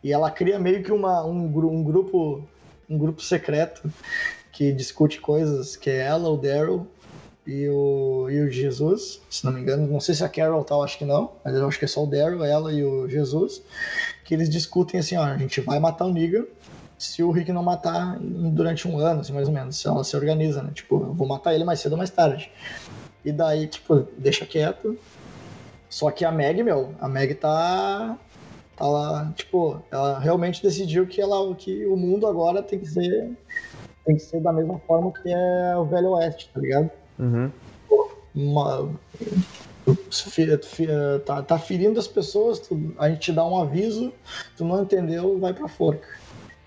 E ela cria meio que uma, um, um grupo um grupo secreto que discute coisas, que é ela, o Daryl e o, e o Jesus, se não me engano. Não sei se a Carol tal, acho que não, mas eu acho que é só o Daryl, ela e o Jesus, que eles discutem assim, ó, a gente vai matar o Negan se o Rick não matar durante um ano, assim, mais ou menos. Se ela se organiza, né? Tipo, eu vou matar ele mais cedo ou mais tarde. E daí, tipo, deixa quieto. Só que a Meg, meu, a Meg tá. Tá lá, tipo, ela realmente decidiu que, ela, que o mundo agora tem que ser. Tem que ser da mesma forma que é o Velho Oeste, tá ligado? Uhum. Uma, tá, tá ferindo as pessoas, tu- a gente te dá um aviso, tu não entendeu, vai pra forca.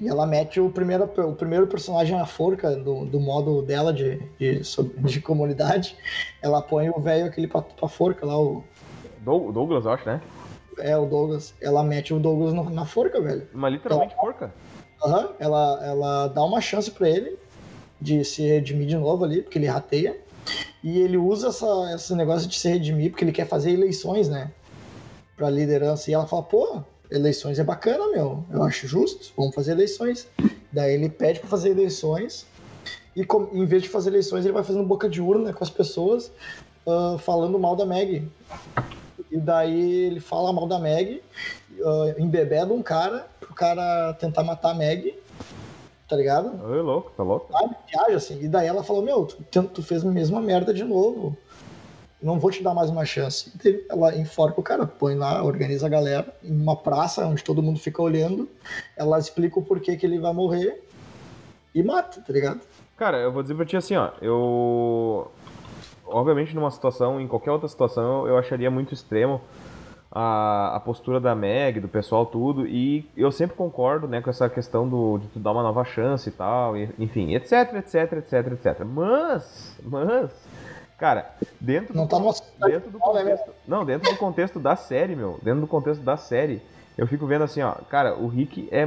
E ela mete o primeiro, o primeiro personagem na forca do, do modo dela de, de, de comunidade. Ela põe o velho aquele pra, pra forca lá, o, Doug- Douglas, eu acho, né? é o Douglas. Ela mete o Douglas no- na forca, velho. Mas literalmente forca. Aham, ela, ela dá uma chance pra ele de se redimir de novo ali, porque ele rateia. E ele usa essa, esse negócio de se redimir porque ele quer fazer eleições, né? Pra liderança. E ela fala, pô, eleições é bacana, meu. Eu acho justo, vamos fazer eleições. Daí ele pede pra fazer eleições. E com- em vez de fazer eleições, ele vai fazendo boca de urna com as pessoas, ah, falando mal da Meg. E daí ele fala mal da Meg, uh, embebeda um cara, pro cara tentar matar a Meg, tá ligado? Oi, louco, tá louco? Sabe? Viaja assim. E daí ela falou: Meu, tu, tu- fez a mesma merda de novo. Não vou te dar mais uma chance. Daí ela enforca o cara, põe lá, organiza a galera em uma praça onde todo mundo fica olhando. Ela explica o porquê que ele vai morrer e mata, tá ligado? Cara, eu vou dizer pra ti assim, ó. Eu. Obviamente, numa situação, em qualquer outra situação, eu acharia muito extremo a, a postura da Meg, do pessoal, tudo. E eu sempre concordo, né, com essa questão do, de tu dar uma nova chance e tal, e- enfim, etc, etc, etc, etc. Mas, mas, cara, dentro Não do, tá dentro do contexto, não, dentro do contexto da série, meu, dentro do contexto da série, eu fico vendo assim, ó, cara, o Rick é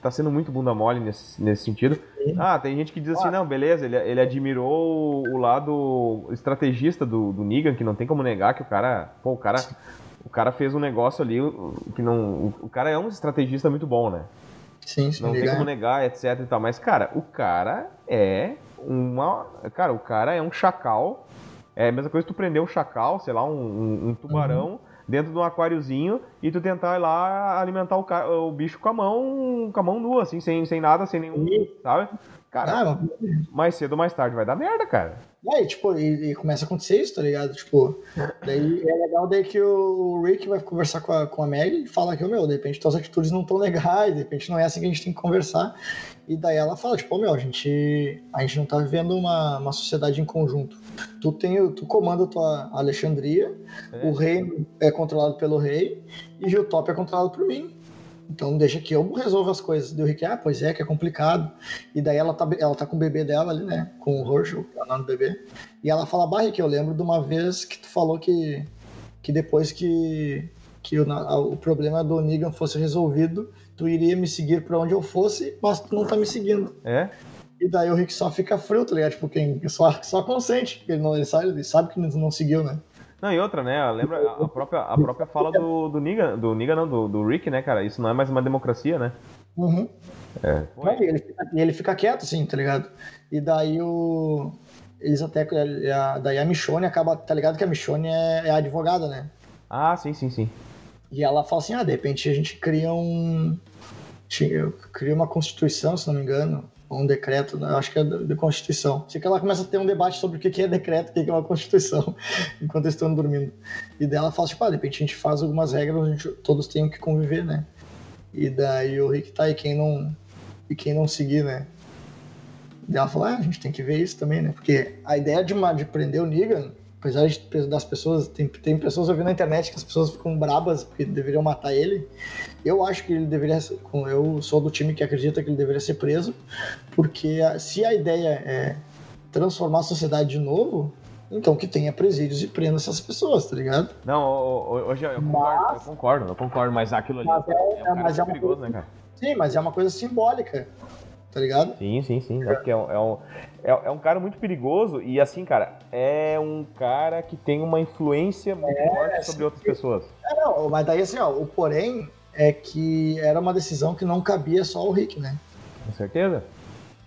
tá sendo muito bunda mole nesse, nesse sentido. Ah, tem gente que diz assim, não, beleza, ele, ele admirou o, lado estrategista do, do Negan, que não tem como negar que o cara, pô, o cara, o cara fez um negócio ali que não, o, cara é um estrategista muito bom, né? Sim, sim, Não tem ligar. como negar, etc e tal. Mas, cara, o cara é uma. Cara, o cara é um chacal. É a mesma coisa que tu prender um chacal, sei lá, um, um- um tubarão dentro de um aquáriozinho e tu tentar ir lá alimentar o, ca- o bicho com a mão, com a mão nua, assim, sem, sem nada, sem nenhum. Sabe? Cara, Ah, mais cedo ou mais tarde vai dar merda, cara. E aí, tipo, e, e começa a acontecer isso, tá ligado? Tipo, daí é legal daí que o Rick vai conversar com a, com a Meg e fala que, ô, meu, de repente tuas atitudes não estão legais, de repente não é assim que a gente tem que conversar. E daí ela fala, tipo, ô, meu, a gente, a gente não tá vivendo uma, uma sociedade em conjunto. Tu tem, o- tu comanda a tua Alexandria, É. o reino é controlado pelo rei e Hilltop é controlado por mim. Então deixa que eu resolvo as coisas. Deu Rick, ah, pois é, que é complicado. E daí ela tá, ela tá com o bebê dela ali, né? Com o Herschel, que é o nome do bebê. E ela fala, bah, Rick, eu lembro de uma vez que tu falou que, que depois que, que o, o problema do Negan fosse resolvido, tu iria me seguir pra onde eu fosse, mas tu não tá me seguindo. É? E daí o Rick só fica frio, tá ligado? Tipo, quem só, só consente. Ele, não, ele, sabe, ele sabe que não seguiu, né? Não, e outra, né? Lembra a própria, a própria fala do, do Negan, do Negan não, do, do Rick, né, cara? Isso não é mais uma democracia, né? Uhum. É. E ele, fica, ele fica quieto, assim, tá ligado? E daí o. Eles até. A, daí a Michonne acaba. Tá ligado que a Michonne é, é a advogada, né? Ah, sim, sim, sim. E ela fala assim: ah, de repente a gente cria um. Cria uma constituição, se não me engano, um decreto, né? acho que é de Constituição. Sei que ela começa a ter um debate sobre o que é decreto, o que é uma Constituição, [laughs] enquanto eles estão dormindo. E dela fala, tipo, ah, de repente a gente faz algumas regras, a gente, todos tenham que conviver, né? E daí o Rick tá aí, quem não. E quem não seguir, né? E ela fala, ah, a gente tem que ver isso também, né? Porque a ideia de, de prender o Negan apesar de, das pessoas, tem, tem pessoas ouvindo na internet que as pessoas ficam brabas porque deveriam matar ele. Eu acho que ele deveria, eu sou do time que acredita que ele deveria ser preso, porque se a ideia é transformar a sociedade de novo, então que tenha presídios e prenda essas pessoas, tá ligado? Não, hoje eu, eu, concordo, mas, eu concordo, eu concordo, mas aquilo ali mas é, é, um mas é perigoso, coisa, né, cara? Sim, mas é uma coisa simbólica tá ligado? Sim, sim, sim. É, é, um, é, um, é, é, um cara muito perigoso e, assim, cara, é um cara que tem uma influência muito é, forte sobre outras pessoas. É, não, mas daí, assim, ó, o porém é que era uma decisão que não cabia só ao Rick, né? Com certeza.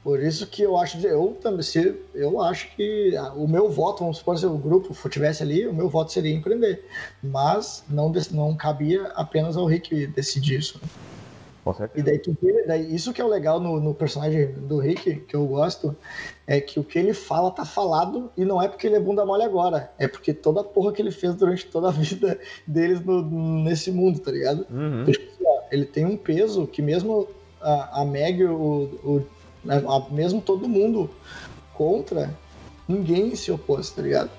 Por isso que eu acho, eu também, se eu acho que o meu voto, vamos supor, se o grupo tivesse ali, o meu voto seria empreender. Mas não, não cabia apenas ao Rick decidir isso. Né? E daí, tu vê, daí isso que é o legal no, no, personagem do Rick, que eu gosto, é que o que ele fala tá falado e não é porque ele é bunda mole agora, é porque toda a porra que ele fez durante toda a [laughs] vida deles no, nesse mundo, tá ligado? Uhum. Tipo, assim, ele tem um peso que mesmo a, a Meg, o, o a, mesmo todo mundo contra, ninguém se opôs, tá ligado?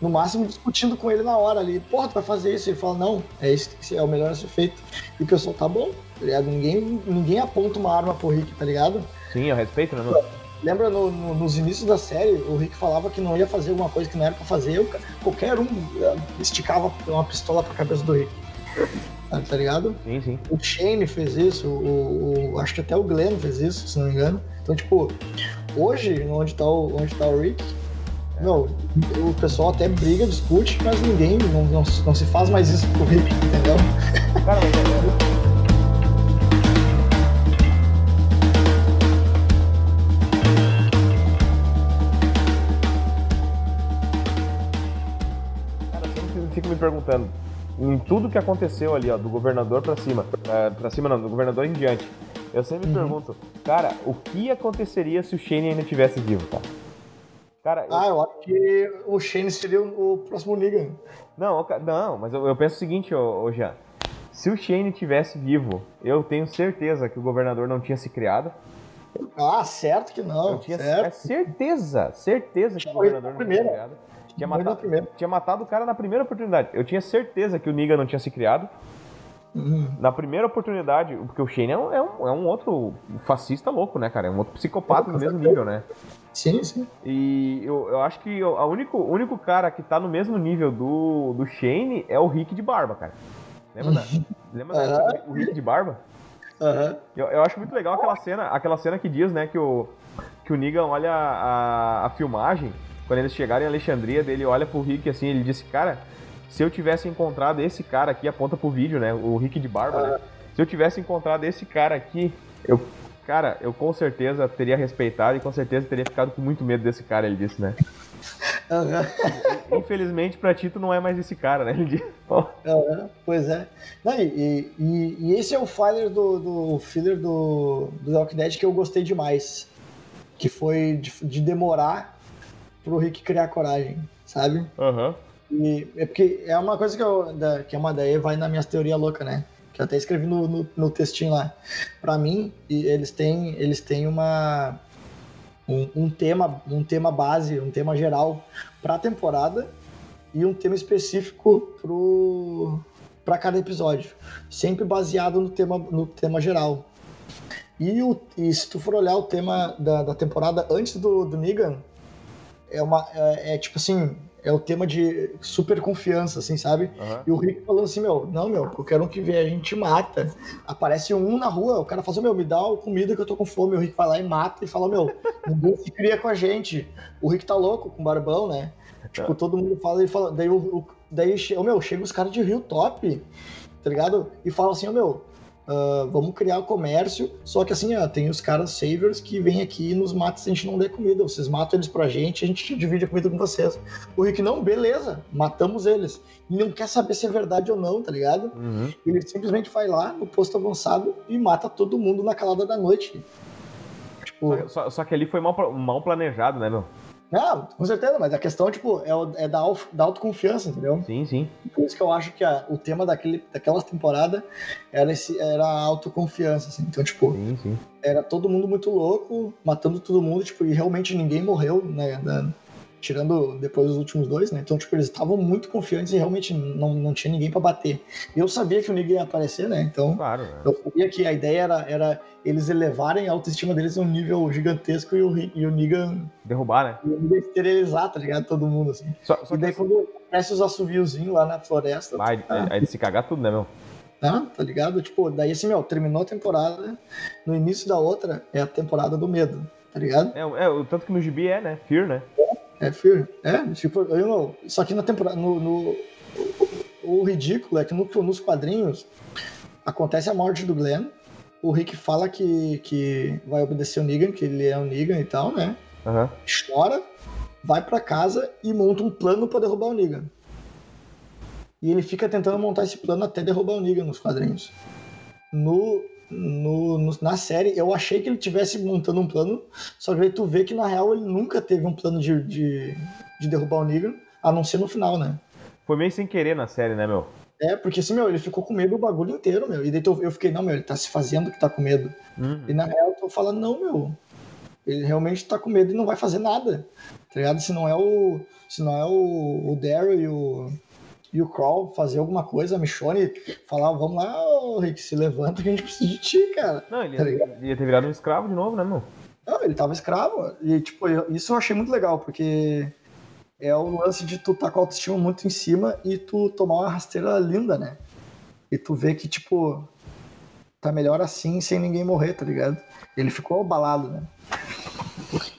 no máximo discutindo com ele na hora ali. Porra, tu vai fazer isso? Ele fala, não, é isso que é o melhor a ser feito. E o pessoal tá bom, tá ligado? Ninguém, ninguém aponta uma arma pro Rick, tá ligado? Sim, eu respeito, né? Lembra no, no, nos inícios da série, o Rick falava que não ia fazer alguma coisa que não era pra fazer. Eu, qualquer um eh, esticava uma pistola pra cabeça do Rick. [laughs] Tá, ligado? Sim, sim. O Shane fez isso, o, o, acho que até o Glenn fez isso, se não me engano. Então, tipo, hoje, onde tá o, onde tá o Rick, não, o pessoal até briga, discute, mas ninguém, não, não, não se faz mais isso pro Rick, entendeu? Cara, mas me perguntando, em tudo que aconteceu ali, ó, do governador para cima, é, para cima não, do governador em diante, eu sempre me uhum. pergunto, cara, o que aconteceria se o Shane ainda tivesse vivo, cara? Cara, eu... Ah, eu acho que o Shane seria o, próximo Negan. Não, não, mas eu, eu penso o seguinte, ô, ô Jean. Se o Shane tivesse vivo, eu tenho certeza que o governador não tinha se criado. Ah, certo que não. Eu tinha certo. certeza, certeza que o governador não tinha se criado. Tinha matado, tinha matado o cara na primeira oportunidade. Eu tinha certeza que o Negan não tinha se criado. Uhum. Na primeira oportunidade, porque o Shane é um, é um, é um outro fascista louco, né, cara? É um outro psicopata no mesmo nível, né? Sim, sim. E eu, eu acho que o único, único cara que tá no mesmo nível do, do Shane é o Rick de Barba, cara. Lembra, da, lembra da, o Rick de Barba? Uhum. Eu, eu acho muito legal aquela cena, aquela cena que diz, né, que o, que o Negan olha a, a filmagem, quando eles chegarem em Alexandria, dele olha pro Rick assim, ele disse, cara, se eu tivesse encontrado esse cara aqui, aponta pro vídeo, né, o Rick de Barba, né, se eu tivesse encontrado esse cara aqui, eu Cara, eu com certeza teria respeitado e com certeza teria ficado com muito medo desse cara, ele disse, né? Uhum. [laughs] Infelizmente, pra ti, tu não é mais esse cara, né? Ele disse. Uhum, pois é. Não, e, e, e, esse é o filler do, do filler do, do Dead que eu gostei demais. Que foi de, de demorar pro Rick criar coragem, sabe? Aham. Uhum. E é porque é uma coisa que, eu, da, que é uma daí vai na minha teoria louca, né? que eu até escrevi no, no, no textinho lá. Para mim, eles têm, eles têm uma um, um, tema, um tema base, um tema geral para a temporada e um tema específico pro para cada episódio, sempre baseado no tema no tema geral. E, o, e se tu for olhar o tema da, da temporada antes do, do Negan, é uma é, é tipo assim é o tema de super confiança, assim, sabe? Uhum. E o Rick falou assim, meu, não, meu, qualquer um que vê a gente mata. Aparece um na rua, o cara fala assim, meu, me dá comida que eu tô com fome. O Rick vai lá e mata e fala, meu, ninguém se cria com a gente. O Rick tá louco com barbão, né? Tipo, todo mundo fala, ele fala, daí o, o daí, oh, meu, chega os caras de Rio Top, tá ligado? E fala assim, ó, oh, meu, Uh, vamos criar o comércio, só que assim, ó, tem os caras savers que vêm aqui e nos matam se a gente não der comida. Vocês matam eles pra gente, a gente divide a comida com vocês. O Rick, não, beleza, matamos eles. E não quer saber se é verdade ou não, tá ligado? Uhum. Ele simplesmente vai lá no posto avançado e mata todo mundo na calada da noite. Tipo... Só, só, só que ali foi mal, mal planejado, né, meu? Não, com certeza, mas a questão, tipo, é, é da, da autoconfiança, entendeu? Sim, sim. Por isso que eu acho que a, o tema daquele, daquela temporada era, esse, era a autoconfiança, assim. Então, tipo, sim, sim. era todo mundo muito louco, matando todo mundo, tipo, e realmente ninguém morreu, né? Tirando depois os últimos dois, né? Então, tipo, eles estavam muito confiantes e realmente não, não tinha ninguém para bater. Eu sabia que o Negan ia aparecer, né? Então, claro, né? eu sabia que a ideia era, era eles elevarem a autoestima deles a um nível gigantesco e o, e o Negan... Derrubar, né? E o Negan esterilizar, tá ligado? Todo mundo, assim. Só, só e daí, assim... quando aparece os assoviozinhos lá na floresta... Vai, tá, aí de se cagar tudo, né, meu? Ah, tá ligado? Tipo, daí assim, meu, terminou a temporada, no início da outra é a temporada do medo, tá ligado? É, é o tanto que no gibi é, né? Fear, né? É Fear. É, tipo, eu não. Só que na temporada. No, no o, o, ridículo é que no, nos quadrinhos acontece a morte do Glenn. O Rick fala que, que vai obedecer o Negan, que ele é o Negan e tal, né? Uhum. Chora, vai para casa e monta um plano para derrubar o Negan. E ele fica tentando montar esse plano até derrubar o Negan nos quadrinhos. No, no, no, na série, eu achei que ele tivesse montando um plano, só que aí tu vê que na real ele nunca teve um plano de, de, de derrubar o Negan, a não ser no final, né? Foi meio sem querer na série, né, meu? É, porque assim, meu, ele ficou com medo o bagulho inteiro, meu. E daí eu fiquei, não, meu, ele tá se fazendo que tá com medo. Uhum. E na real eu tô falando, não, meu. Ele realmente tá com medo e não vai fazer nada. Tá ligado? Se não é o. Se não é o, o Daryl e o e o Crawl fazer alguma coisa, a Michonne falar, vamos lá, Rick, se levanta que a gente precisa de ti, cara. Não, ele tá ia, ia, ter virado um escravo de novo, né, meu? Não, ele tava escravo. E, tipo, isso eu achei muito legal, porque é o lance de tu tá com a autoestima muito em cima e tu tomar uma rasteira linda, né? E tu vê que, tipo, tá melhor assim, sem ninguém morrer, tá ligado? Ele ficou abalado, né?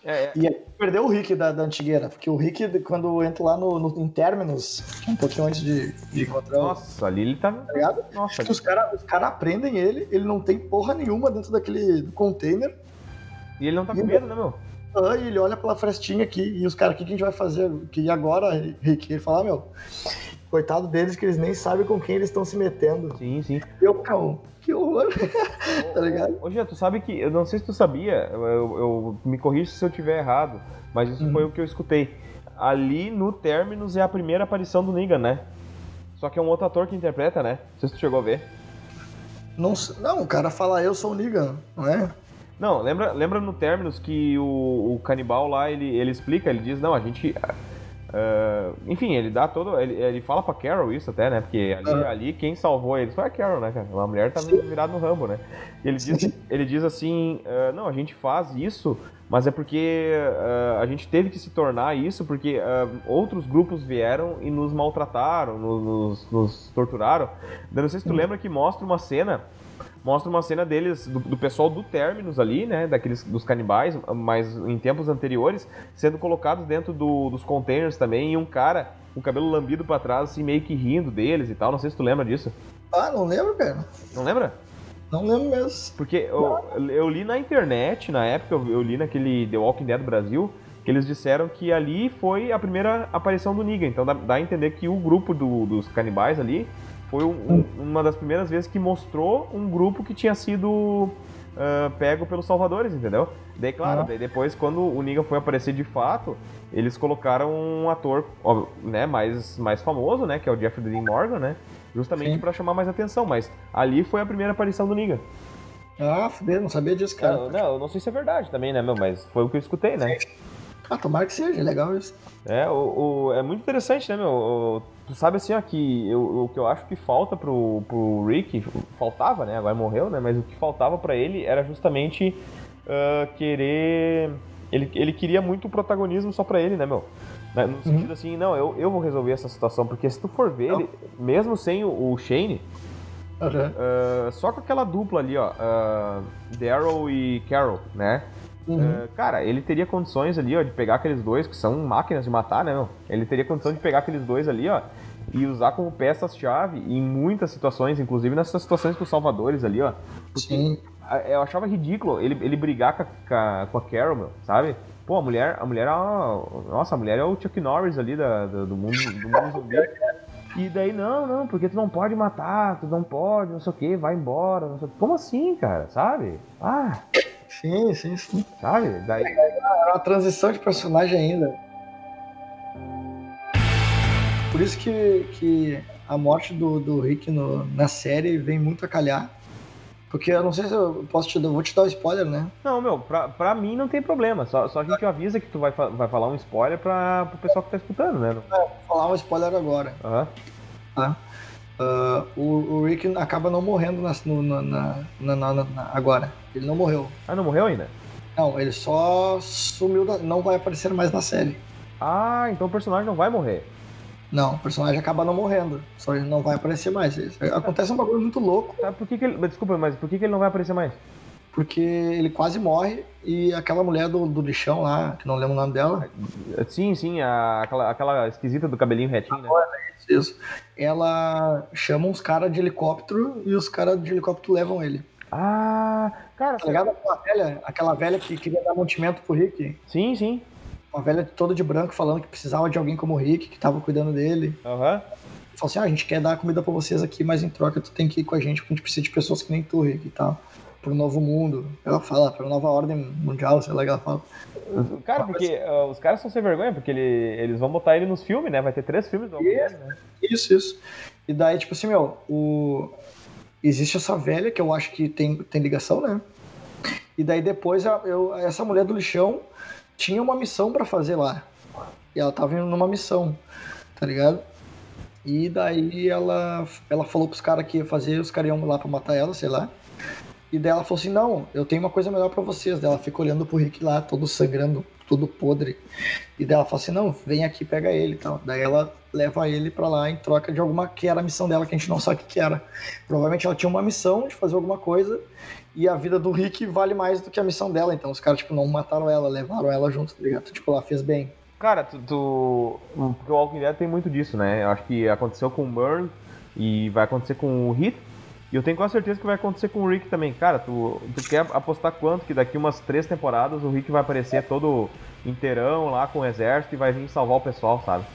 É, é. E perdeu o Rick da, da antigueira, porque o Rick, quando entra lá no, no, em Terminus, um pouquinho antes de, de encontrar Nossa, ali ele tá. tá ligado? Nossa, os caras os cara aprendem ele, ele não tem porra nenhuma dentro daquele container. E ele não tá com medo, né, meu? Ah, e ele olha pela frestinha aqui, e os caras, o que, que a gente vai fazer? Que agora, Rick? Ele fala, ah, meu, coitado deles que eles nem sabem com quem eles estão se metendo. Sim, sim. Eu, calma que horror. [laughs] tá ligado? Ô, Gia, tu sabe que, eu não sei se tu sabia, eu, eu, me corrijo se eu tiver errado, mas isso uhum. foi o que eu escutei. Ali no Terminus é a primeira aparição do Negan, né? Só que é um outro ator que interpreta, né? Não sei se tu chegou a ver. Não, não o cara fala eu sou o Negan, não é? Não, lembra, lembra no Terminus que o, o canibal lá, ele, ele explica, ele diz, não, a gente Uh, enfim, ele dá todo. Ele, ele fala pra Carol isso até, né? Porque ali, uhum. ali quem salvou eles foi a Carol, né, cara? Uma mulher tá virada no Rambo, né? E ele diz, ele diz assim: uh, não, a gente faz isso, mas é porque uh, a gente teve que se tornar isso porque outros grupos vieram e nos maltrataram, nos, nos torturaram. Eu não sei se tu lembra que mostra uma cena mostra uma cena deles, do, do, pessoal do Terminus ali, né, daqueles, dos canibais, mas em tempos anteriores, sendo colocados dentro do, dos containers também, e um cara com o cabelo lambido para trás, assim, meio que rindo deles e tal, não sei se tu lembra disso. Ah, não lembro, cara. Não lembra? Não lembro mesmo. Porque eu, eu li na internet, na época, eu, eu li naquele The Walking Dead Brasil, que eles disseram que ali foi a primeira aparição do Negan, então dá, dá a entender que o grupo do, dos canibais ali foi um, uma das primeiras vezes que mostrou um grupo que tinha sido uh, pego pelos salvadores, entendeu? Daí, claro, daí depois, quando o Negan foi aparecer de fato, eles colocaram um ator ó, né, mais, mais famoso, né, que é o Jeffrey Dean Morgan, né? Justamente para chamar mais atenção, mas ali foi a primeira aparição do Negan. Ah, fudeu, não sabia disso, cara. Não, não, eu não sei se é verdade também, né, meu, mas foi o que eu escutei, né? Ah, tomara que seja, legal isso. É, o, o, é muito interessante, né, meu? O, tu sabe assim, ó, que eu, o que eu acho que falta pro, pro Rick, faltava, né? Agora morreu, né? Mas o que faltava para ele era justamente uh, querer. Ele, ele queria muito protagonismo só pra ele, né, meu? Né? No sentido uhum. assim, não, eu, eu vou resolver essa situação, porque se tu for ver, ele, mesmo sem o, o Shane, uhum. uh, só com aquela dupla ali, ó, uh, Daryl e Carol, né? Uhum. Uh, cara, ele teria condições ali, ó, de pegar aqueles dois, que são máquinas de matar, né, meu? Ele teria condição de pegar aqueles dois ali, ó, e usar como peças-chave em muitas situações, inclusive nessas situações com os salvadores ali, ó. Sim. Eu achava ridículo ele, ele brigar com a, com a Carol, meu, sabe? Pô, a mulher, a mulher é uma, Nossa, a mulher é o Chuck Norris ali da, da do mundo, do mundo zumbi. E daí, não, não, porque tu não pode matar, tu não pode, não sei o que, vai embora. Não sei... Como assim, cara? Sabe? Ah. Sim, sim, sim. Sabe? Daí... Era uma transição de personagem ainda. Por isso que, que a morte do, do Rick no, na série vem muito a calhar. Porque eu não sei se eu posso te dar, vou te dar um spoiler, né? Não, meu, pra, pra mim não tem problema. Só, só a gente avisa que tu vai, vai falar um spoiler pra, pro pessoal que tá escutando, né? É, vou falar um spoiler agora. Uhum. Tá? Uh, o, o, Rick acaba não morrendo na, no, na, na, na, agora. Ele não morreu. Ah, não morreu ainda? Não, ele só sumiu, da, não vai aparecer mais na série. Ah, então o personagem não vai morrer. Não, o personagem acaba não morrendo. Só ele não vai aparecer mais. Acontece um bagulho muito louco. Tá, por que, que ele. Desculpa, mas por que, que ele não vai aparecer mais? Porque ele quase morre e aquela mulher do, do lixão lá, que não lembro o nome dela. Sim, sim, a, aquela, aquela esquisita do cabelinho retinho, né? Isso, isso. Ela chama uns caras de helicóptero e os caras de helicóptero levam ele. Ah, cara. Tá ligado aquela velha, aquela velha que queria dar mantimento pro Rick? Sim, sim. Uma velha toda de branco falando que precisava de alguém como o Rick, que tava cuidando dele. Aham. Uhum. Falou assim: ah, a gente quer dar comida pra vocês aqui, mas em troca tu tem que ir com a gente, porque a gente precisa de pessoas que nem tu, Rick e tal. Pro novo mundo. Ela fala, pra nova ordem mundial, sei lá que ela fala. Cara, porque uh, os caras são sem vergonha, porque ele, eles vão botar ele nos filmes, né? Vai ter três filmes do isso, né? Isso, isso. E daí, tipo assim, meu, o... existe essa velha que eu acho que tem, tem ligação, né? E daí depois eu, essa mulher do lixão tinha uma missão para fazer lá. E ela tava indo numa missão, tá ligado? E daí ela, ela falou pros caras que ia fazer, os caras iam lá pra matar ela, sei lá. E daí ela falou assim: Não, eu tenho uma coisa melhor para vocês. Daí ela fica olhando pro Rick lá, todo sangrando, todo podre. E daí ela fala assim: Não, vem aqui, pega ele e tal. Daí ela leva ele para lá em troca de alguma que era a missão dela, que a gente não sabe o que, era. Provavelmente ela tinha uma missão de fazer alguma coisa e a vida do Rick vale mais do que a missão dela. Então os caras, tipo, não mataram ela, levaram ela junto, tá ligado? Tipo, ela fez bem. Cara, tu, tu... O Walking Dead tem muito disso, né? Eu acho que aconteceu com o Merle e vai acontecer com o Heath. E eu tenho quase certeza que vai acontecer com o Rick também. Cara, tu, tu quer apostar quanto que daqui umas três temporadas o Rick vai aparecer todo inteirão lá com o exército e vai vir salvar o pessoal, sabe?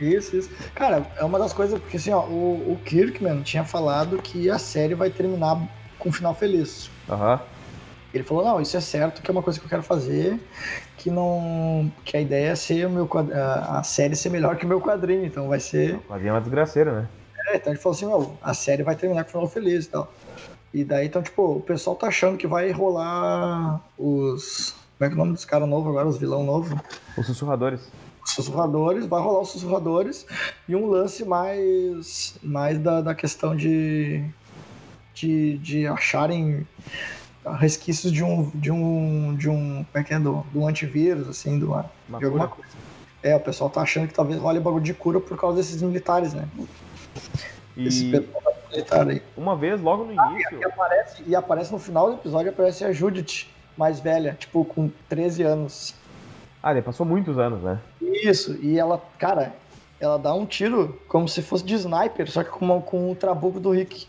Isso, isso. Cara, é uma das coisas, porque assim, ó, o, o Kirkman tinha falado que a série vai terminar com um final feliz. Aham. Uhum. Ele falou, não, isso é certo, que é uma coisa que eu quero fazer, que não. que a ideia é ser o meu a, a série ser melhor que o meu quadrinho, então vai ser. O quadrinho é uma desgraceira, né? É, então ele falou assim, meu, a série vai terminar com final feliz e tal. E daí, então, tipo, o pessoal tá achando que vai rolar os. Como é que é o nome dos caras novos agora, os vilão novo? Os sussurradores. Os sussurradores, vai rolar os sussurradores e um lance mais. mais da, da questão de de, de acharem resquícios de um, de um, de um, como é que é, do, do antivírus, assim, do, de alguma coisa. É, o pessoal tá achando que talvez role bagulho de cura por causa desses militares, né? E... Esse aí. Uma vez, logo no início... Ah, e, aparece, e aparece no final do episódio, aparece a Judith, mais velha, tipo, com 13 anos. Ah, ele passou muitos anos, né? Isso, e ela, cara, ela dá um tiro como se fosse de sniper, só que com, com o trabuco do Rick.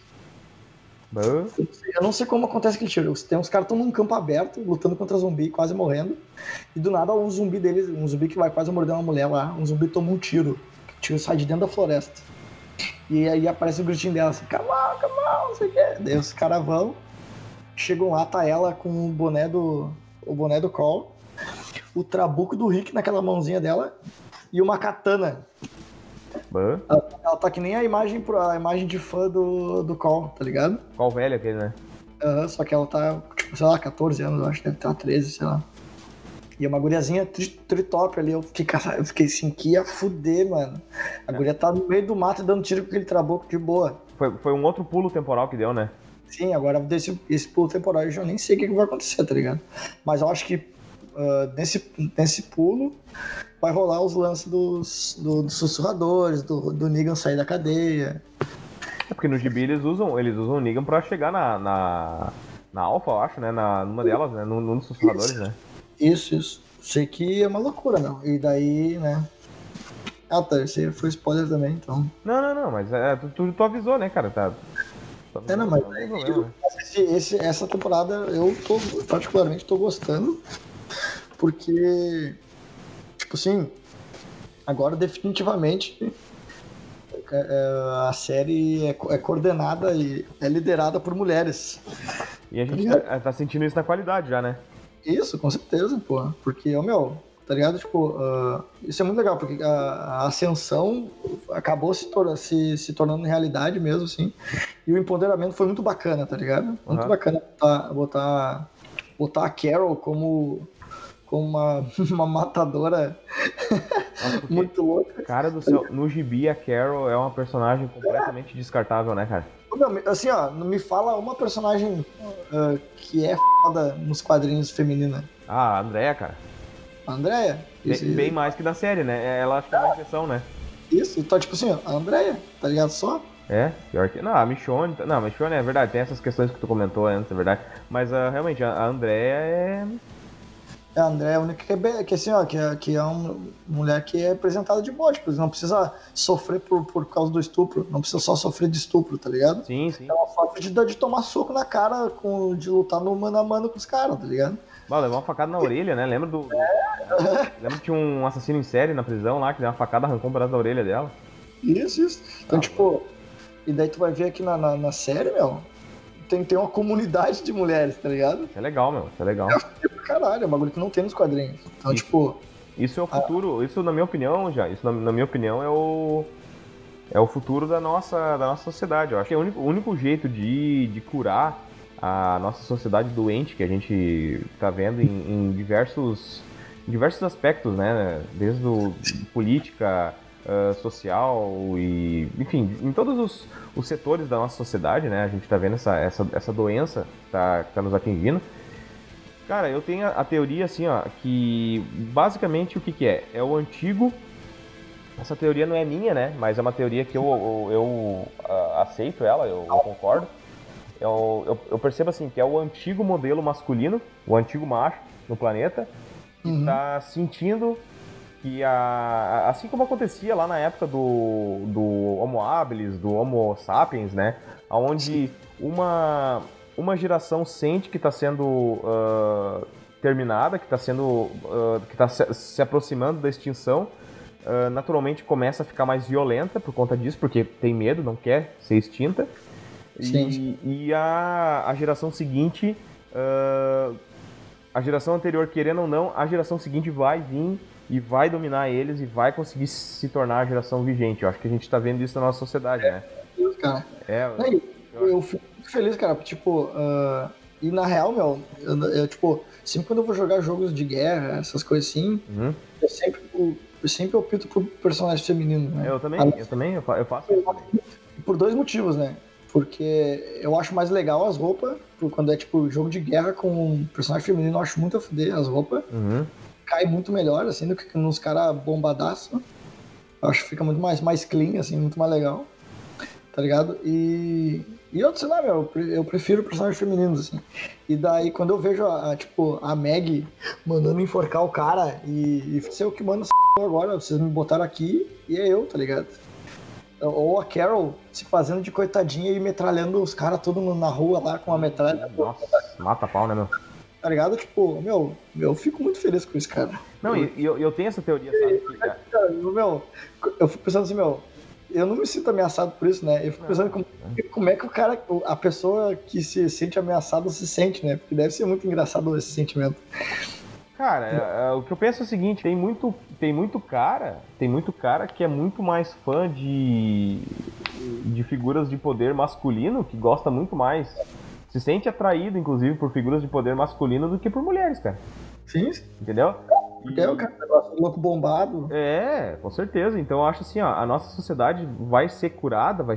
Eu não sei como acontece aquele tiro. Tem uns caras estão num campo aberto, lutando contra zumbi, quase morrendo. E do nada um zumbi deles, um zumbi que vai quase morder uma mulher lá, um zumbi toma um tiro. O tiro sai de dentro da floresta. E aí aparece o gritinho dela assim, calma, calma, não sei o que. Daí os caras vão, chegam lá, tá ela com o boné do. o boné do Call, o trabuco do Rick naquela mãozinha dela e uma katana. Ela, ela, tá que nem a imagem, a imagem de fã do, do Call, tá ligado? Call velho aquele, né? Uhum, só que ela tá, tipo, sei lá, 14 anos, eu acho, deve estar 13, sei lá. E uma guriazinha tritop ali, eu fiquei, eu fiquei assim, que ia fuder, mano. A é. guria tá no meio do mato dando tiro com aquele trabuco de boa. Foi, foi um outro pulo temporal que deu, né? Sim, agora desse, esse pulo temporal eu já nem sei o que, que vai acontecer, tá ligado? Mas eu acho que uh, nesse, nesse pulo vai rolar os lances dos, do, dos sussurradores, do, do Negan sair da cadeia. É porque no gibi eles usam, eles usam o Negan pra chegar na, na, na Alpha, eu acho, né? Na, numa delas, né? Num, num dos sussurradores, isso. né? Isso, isso. Sei que é uma loucura, não. E daí, né? Ah, tá. Esse foi spoiler também, então. Não, não, não, mas é, tu, tu, tu avisou, né, cara? Tá, é, não, mas esse, esse, essa temporada eu tô, particularmente tô gostando, porque, tipo assim, agora definitivamente é, é, a série é, é, coordenada e é liderada por mulheres. E a gente tá, tá, sentindo isso na qualidade já, né? Isso, com certeza, pô. Porque, meu, tá ligado? Tipo, uh, isso é muito legal, porque a, a ascensão acabou se, tor se, se, tornando realidade mesmo, assim. E o empoderamento foi muito bacana, tá ligado? Muito uhum. bacana botar, botar, botar a Carol como, como uma, [laughs] uma matadora [laughs] muito louca. Cara do céu, no gibi a Carol é uma personagem completamente é. descartável, né, cara? Assim, ó, me fala uma personagem uh, que é foda nos quadrinhos feminina. Ah, a Andrea, cara. Andréia. Bem, bem, mais que da série, né? Ela acho que é uma exceção, né? Isso, então, tipo assim, a Andréia, tá ligado? Só. É, pior que. Não, a Michonne. Não, a Michonne é verdade, tem essas questões que tu comentou antes, é verdade. Mas uh, realmente, a Andréia é. É, a Andréia é a única que é, que, assim, ó, que, é, que é uma mulher que é apresentada de boa, tipo, não precisa sofrer por, por causa do estupro, não precisa só sofrer de estupro, tá ligado? Sim, sim. É uma forma de, de tomar soco na cara, com, de lutar no mano a mano com os caras, tá ligado? Bah, levou uma facada na orelha, né? Lembra do. [laughs] Lembra que tinha um assassino em série na prisão lá, que deu uma facada, arrancou um pedaço da orelha dela? Isso, isso. Então, ah, tipo, e daí tu vai ver aqui na, na, na, série, meu, tem, tem uma comunidade de mulheres, tá ligado? Isso é legal, meu, isso é legal. É, caralho, é um bagulho que não tem nos quadrinhos. Então, isso, tipo. Isso é o futuro, ah, isso na minha opinião, já, isso na, na, minha opinião é o. É o futuro da nossa, da nossa sociedade. Eu acho que é o único, o único jeito de, de curar a nossa sociedade doente que a gente está vendo em, em, diversos, diversos aspectos, né? Desde do, política, uh, social e, enfim, em todos os, os, setores da nossa sociedade, né? A gente está vendo essa, essa, essa doença que está tá nos atingindo. Cara, eu tenho a, a, teoria assim, ó, que basicamente o que, que é? É o antigo. Essa teoria não é minha, né? Mas é uma teoria que eu, eu, eu uh, aceito ela, eu, eu concordo eu, é eu, eu, percebo assim que é o antigo modelo masculino, o antigo macho no planeta, que está uhum. sentindo que a, assim como acontecia lá na época do, do Homo habilis, do Homo sapiens, né, onde uma uma geração sente que está sendo uh, terminada, que está sendo uh, que está se, se, aproximando da extinção, uh, naturalmente começa a ficar mais violenta por conta disso, porque tem medo, não quer ser extinta. Sim. E, e a, a geração seguinte, a geração anterior, querendo ou não, a geração seguinte vai vir e vai dominar eles e vai conseguir se tornar a geração vigente. Eu acho que a gente está vendo isso na nossa sociedade, é, né? Deus, cara. É, eu, eu, eu fico feliz, cara, tipo, uh, e na real, meu, eu, eu, tipo, sempre quando eu vou jogar jogos de guerra, essas coisas assim, uhum. eu sempre, eu, eu sempre opto por personagem feminino, né? Eu também, eu também, eu faço. Por dois motivos, né? Porque eu acho mais legal as roupas, quando é tipo jogo de guerra com um personagem feminino, eu acho muito a fuder as roupas. Uhum. Cai muito melhor, assim, do que nos caras bombadaço. Eu acho que fica muito mais, mais clean, assim, muito mais legal. Tá ligado? E. E outro, sei lá, meu, eu prefiro personagens femininos, assim. E daí, quando eu vejo, a, a tipo, a Meg mandando enforcar o cara e, e ser o que manda [laughs] agora, vocês me botaram aqui e é eu, tá ligado? Ou a Carol se fazendo de coitadinha e metralhando os caras tudo na rua lá com a metralha. Nossa, mata pau, né, meu? Tá ligado? Tipo, meu, eu fico muito feliz com isso, cara. Não, e eu, eu, tenho essa teoria, sabe? Que, meu, eu fico pensando assim, meu, eu não me sinto ameaçado por isso, né? Eu fico pensando como, como é que o cara, a pessoa que se sente ameaçada se sente, né? Porque deve ser muito engraçado esse sentimento. Cara, é, é, o que eu penso é o seguinte, tem muito, tem muito cara, tem muito cara que é muito mais fã de, de figuras de poder masculino, que gosta muito mais, se sente atraído, inclusive, por figuras de poder masculino do que por mulheres, cara. Sim. Entendeu? Porque é o cara negócio louco bombado. É, com certeza. Então eu acho assim, ó, a nossa sociedade vai ser curada, vai,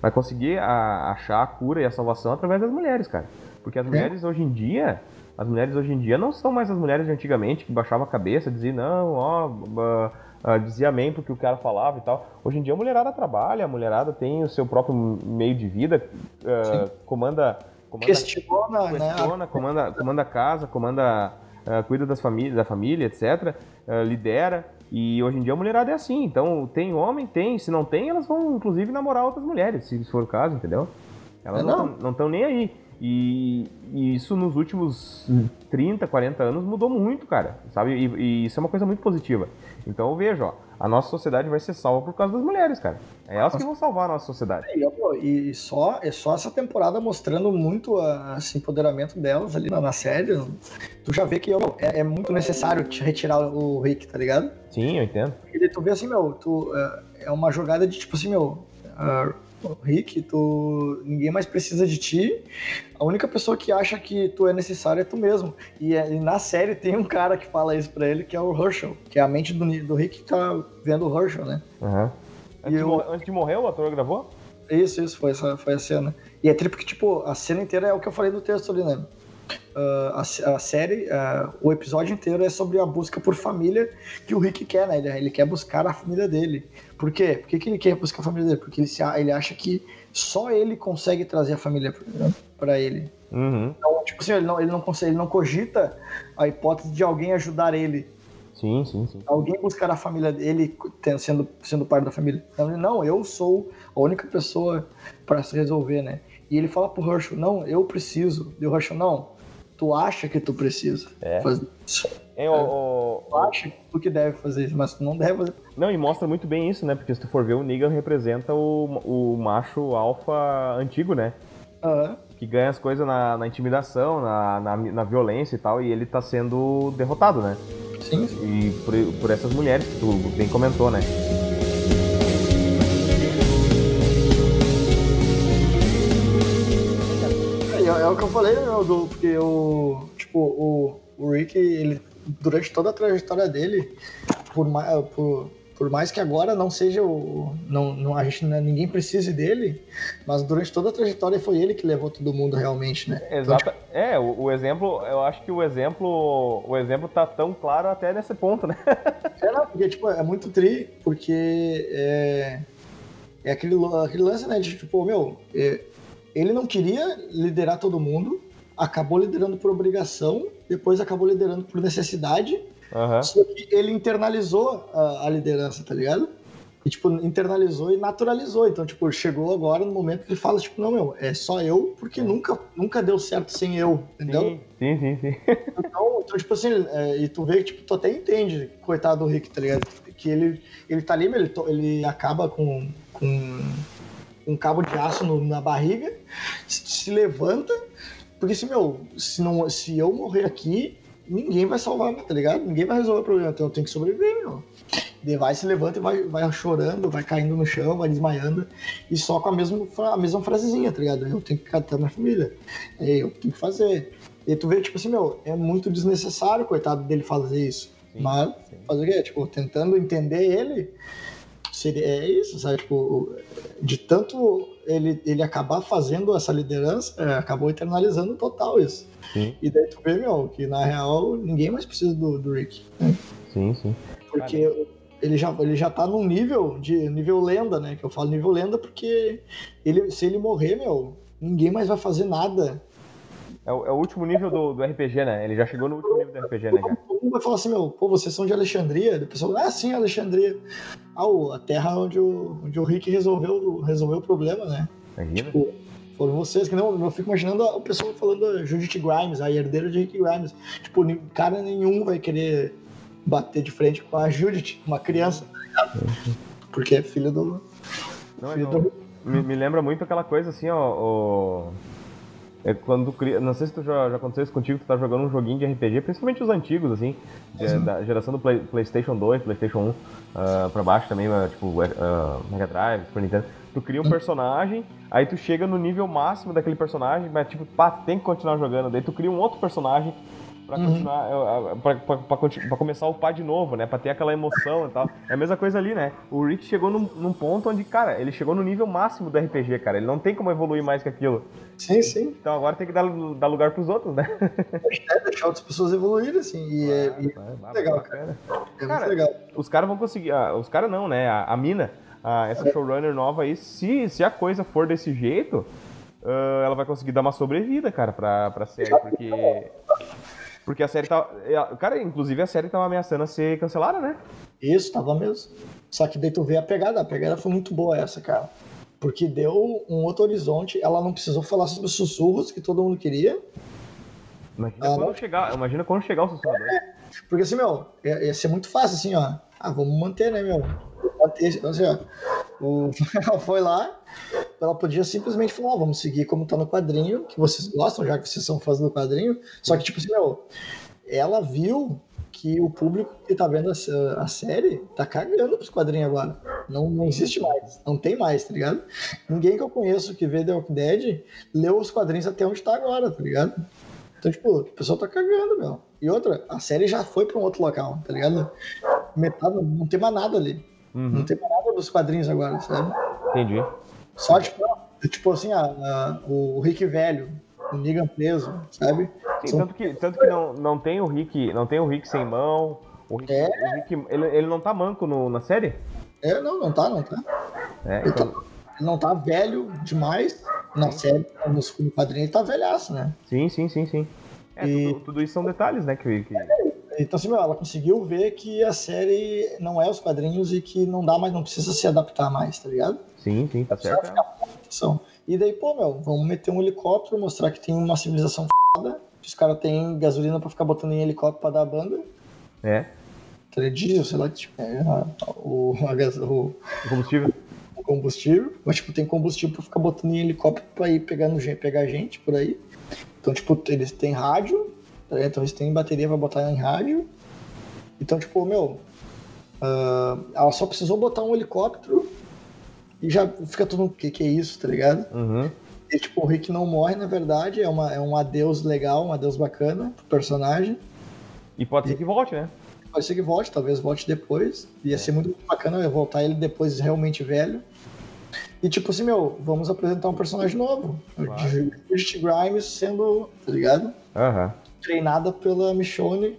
vai conseguir a, achar a cura e a salvação através das mulheres, cara. Porque as mulheres hoje em dia, as mulheres hoje em dia não são mais as mulheres de antigamente que baixavam a cabeça, diziam, não, ó, uh, uh, dizia amém porque o cara falava e tal. Hoje em dia a mulherada trabalha, a mulherada tem o seu próprio meio de vida, uh, comanda, comanda. Questiona, questiona né? comanda, comanda a casa, comanda. cuida das famílias, da família, etc. lidera. E hoje em dia a mulherada é assim. Então, tem homem, tem. Se não tem, elas vão, inclusive, namorar outras mulheres, se for o caso, entendeu? Elas não estão nem aí. E, e, isso nos últimos 30, 40 anos mudou muito, cara, sabe? E, e, isso é uma coisa muito positiva. Então eu vejo, ó, a nossa sociedade vai ser salva por causa das mulheres, cara. É elas que vão salvar a nossa sociedade. E, só, é só essa temporada mostrando muito a, esse empoderamento delas ali na, na série. Tu já vê que ó, é, é, muito necessário te retirar o Rick, tá ligado? Sim, eu entendo. E tu vê assim, meu, tu, é, é uma jogada de tipo assim, meu. Uh, Rick, tu ninguém mais precisa de ti. A única pessoa que acha que tu é necessário é tu mesmo. E, é, e na série tem um cara que fala isso pra ele, que é o Herschel, que é a mente do, do Rick que tá vendo o Herschel, né? Uhum. Antes, eu... de antes, de morrer, o ator gravou? Isso, isso, foi, essa, foi a cena. E é trip que, tipo, a cena inteira é o que eu falei no texto ali, né? Uh, a, a, série, uh, o episódio inteiro é sobre a busca por família que o Rick quer, né? Ele, ele quer buscar a família dele. Por quê? Por que, que ele quer buscar a família dele? Porque ele, se, ele acha que só ele consegue trazer a família para ele. Uhum. Então, tipo assim, ele não, ele não consegue, ele não cogita a hipótese de alguém ajudar ele. Sim, sim, sim. Alguém buscar a família dele sendo, sendo parte da família. Então, não, eu sou a única pessoa para se resolver, né? E ele fala pro Herschel, não, eu preciso. E o Herschel, não, tu acha que tu precisa é. fazer isso. É, o, tu acha que tu que deve fazer isso, mas tu não deve fazer. Não, e mostra muito bem isso, né? Porque se tu for ver, o Negan representa o, o macho alfa antigo, né? Uhum. Que ganha as coisas na, na intimidação, na, na, na, violência e tal, e ele tá sendo derrotado, né? Sim. E por, por essas mulheres que tu bem comentou, né? O que eu falei, né, do, porque o, tipo, o, o Rick, ele durante toda a trajetória dele, por mais, por, por mais que agora não seja o. Não, não, a gente, né, ninguém precise dele, mas durante toda a trajetória foi ele que levou todo mundo realmente, né? Exato. Então, tipo... É, o, o, exemplo, eu acho que o exemplo. O exemplo tá tão claro até nesse ponto, né? [laughs] é, não, porque, tipo, é muito tri, porque é. É aquele, aquele lance, né? De tipo, meu, é, ele não queria liderar todo mundo, acabou liderando por obrigação, depois acabou liderando por necessidade. Uhum. Só que ele internalizou a, a, liderança, tá ligado? E, tipo, internalizou e naturalizou. Então, tipo, chegou agora no momento que ele fala, tipo, não, meu, é só eu, porque nunca, nunca deu certo sem eu, entendeu? Sim, sim, sim. [laughs] Então, então tipo assim, é, e tu vê que, tipo, tu até entende, coitado do Rick, tá ligado? Que ele, ele tá ali, ele, ele acaba com, com um cabo de aço no, na barriga, se levanta, porque se, meu, se, não, se eu morrer aqui, ninguém vai salvar, tá ligado? Ninguém vai resolver o problema, então eu tenho que sobreviver, meu. Ele vai, se levanta e vai, vai chorando, vai caindo no chão, vai desmaiando, e só com a mesma, a mesma frasezinha, tá ligado? Eu tenho que catar minha família, é, eu tenho que fazer. E tu vê, tipo assim, meu, é muito desnecessário, coitado dele fazer isso. Sim, Mas, sim. fazer o quê? Tipo, tentando entender ele, seria, é isso, sabe? Tipo, de tanto ele, ele acabar fazendo essa liderança, é, acabou internalizando total isso. Sim. E daí tu vê, meu, que na real ninguém mais precisa do, do Rick. Né? Sim, sim. Porque ele já, ele já tá num nível de nível lenda, né? Que eu falo nível lenda porque ele, se ele morrer, meu, ninguém mais vai fazer nada é o, é o, último nível do, do RPG, né? Ele já chegou no último nível do RPG, né, cara? Mundo vai falar assim, meu, pô, vocês são de Alexandria? A pessoa, ah, sim, Alexandria. Ah, a terra onde o, onde o Rick resolveu, resolveu o problema, né? Imagina. Tipo, foram vocês, que não, eu fico imaginando o pessoal falando Judith Grimes, a herdeira de Rick Grimes. Tipo, cara nenhum vai querer bater de frente com a Judith, uma criança, ligado? Porque é filho do. Não, filho não. Do... Me, me, lembra muito aquela coisa assim, ó. ó é quando cria, não sei se tu já, já aconteceu isso contigo, tu tá jogando um joguinho de RPG, principalmente os antigos, assim, de, da geração do Play, PlayStation 2, PlayStation 1, uh, ah, pra baixo também, uh, tipo uh, Mega Drive, Super Nintendo. Tu cria um personagem, aí tu chega no nível máximo daquele personagem, mas tipo, pá, tu tem que continuar jogando. Daí tu cria um outro personagem pra Uhum. continuar, é, é, pra começar a upar de novo, né? Pra ter aquela emoção e tal. É a mesma coisa ali, né? O Rick chegou num, num ponto onde, cara, ele chegou no nível máximo do RPG, cara. Ele não tem como evoluir mais que aquilo. Sim, sim. Então agora tem que dar, dar lugar pros outros, né? É deixar outras pessoas evoluírem, assim. E é, e Ah, legal, bacana. é Cara, legal. Os caras vão conseguir. ah, os caras não, né? A, a mina, essa showrunner nova aí, se, se a coisa for desse jeito, ah, ela vai conseguir dar uma sobrevida, cara, pra, pra série. Porque. Porque a série tá. é, Cara, inclusive a série tava ameaçando a ser cancelada, né? Isso, tava mesmo. Só que daí tu vê a pegada. A pegada foi muito boa essa, cara. Porque deu um outro horizonte. Ela não precisou falar sobre os sussurros que todo mundo queria. Imagina, Ah, quando, não. chegar, imagina quando chegar o sussurrador. Porque assim, meu, ia, ia ser muito fácil assim, ó. Ah, vamos manter, né, meu? Assim, ó. O, [laughs] ela foi lá, ela podia simplesmente falar, ó, vamos seguir como tá no quadrinho, que vocês gostam, já que vocês são fãs do quadrinho. Só que, tipo assim, meu, ela viu que o público que tá vendo essa, a série tá cagando pros quadrinhos agora. Não, não existe mais, não tem mais, tá ligado? Ninguém que eu conheço que vê The Walking Dead leu os quadrinhos até onde tá agora, tá ligado? Então, tipo, o pessoal tá cagando, meu. E outra, a série já foi pra um outro local, tá ligado? Metade, não tem mais nada ali. Não Uhum, tem mais nada dos quadrinhos agora, sabe? entendi. Só, tipo, tipo assim, a, a- o Rick velho, o Negan preso, sabe? Sim, São- tanto que, tanto que não, não tem o Rick. Não tem o Rick sem mão. O Rick, É. o Rick- ele, ele não tá manco no, na série? É, não, não tá, não tá. É, então, Ele não tá velho demais na série, no, quadrinho ele tá velhaço, né? sim, sim, sim, sim. É, E- tudo, tudo isso são detalhes, né? Que, que- Então, assim, ela conseguiu ver que a série não é os quadrinhos e que não dá mais, não precisa se adaptar mais, tá ligado? Sim, sim, tá certo. ficar. E daí, pô, meu, vamos meter um helicóptero, mostrar que tem uma civilização foda, que os caras têm gasolina pra ficar botando em helicóptero pra dar banda. É. Telediesel, sei lá, tipo, é a- o, a o- O combustível. o combustível, mas tipo, tem combustível pra ficar botando em helicóptero pra ir pegando, gen- pegar gente por aí. Então, tipo, eles têm rádio, tá? então eles têm bateria pra botar em rádio. Então, tipo, meu, ah, ela só precisou botar um helicóptero e já fica todo mundo, que que é isso, tá ligado? Uhum. E tipo, o Rick não morre, na verdade, é, uma, é um adeus legal, um adeus bacana pro personagem. E pode ser que volte, né? Pode ser que volte, talvez volte depois. Ia ser muito bacana voltar ele depois realmente velho. E tipo assim, meu, vamos apresentar um personagem novo. Claro. Bridget Grimes sendo, tá ligado? Aham. Treinada pela Michonne,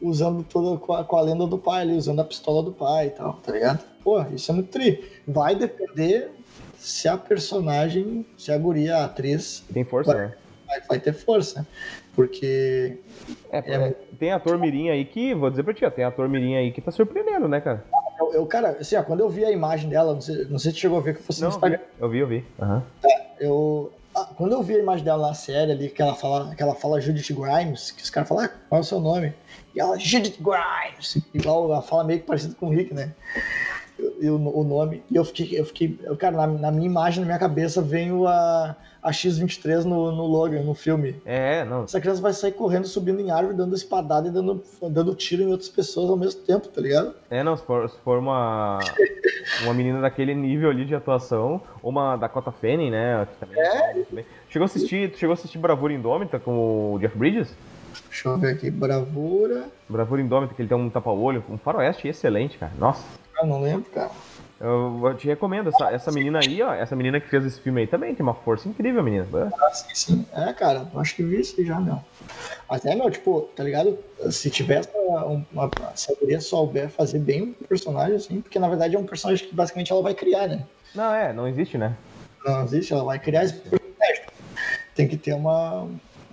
usando toda com a, com a lenda do pai ali, usando a pistola do pai e tal, tá ligado? Pô, isso é muito tri. Vai depender se a personagem, se a guria, a atriz, Tem força, né? vai, vai ter força. Porque É, é, tem ator mirim aí que, vou dizer pra ti, ó, tem ator mirim aí que tá surpreendendo, né, cara? Eu, eu, cara, assim, ó, quando eu vi a imagem dela, não sei, não sei se chegou a ver que eu fosse no Não, Instagram. eu vi, eu vi. Aham. Eu, ah, quando eu vi a imagem dela na série ali, que ela fala, que ela fala Judith Grimes, que os caras falam, ah, qual é o seu nome? E ela, Judith Grimes! Igual ela fala meio que parecido com o Rick, né? E o, o nome. E eu fiquei, eu fiquei, eu, cara, na, na minha imagem, na minha cabeça, veio a, a X-23 no, no Logan, no filme. É, não. Essa criança vai sair correndo, subindo em árvore, dando espadada e dando, dando tiro em outras pessoas ao mesmo tempo, tá ligado? É, não, se for, se for uma, uma menina daquele nível ali de atuação, ou uma Dakota Fanning, né? Que também é. bem. Chegou a assistir, tu chegou a assistir Bravura Indômita com o Jeff Bridges? Deixa eu ver aqui. Bravura. Bravura Indômita, que ele tem um tapa-olho, um faroeste excelente, cara. Nossa. Ah, não lembro, cara. Eu, eu te recomendo, essa, essa menina aí, ó, essa menina que fez esse filme aí também tem uma força incrível, menina. Ah, sim, sim. É, cara, eu acho que vi isso já, meu. Mas é, meu, tipo, tá ligado? Se tivesse uma, uma, se a guria souber fazer bem um personagem, assim, porque na verdade é um personagem que basicamente ela vai criar, né? Não, é, não existe, né? Não existe, ela vai criar esse personagem. Tem que ter uma.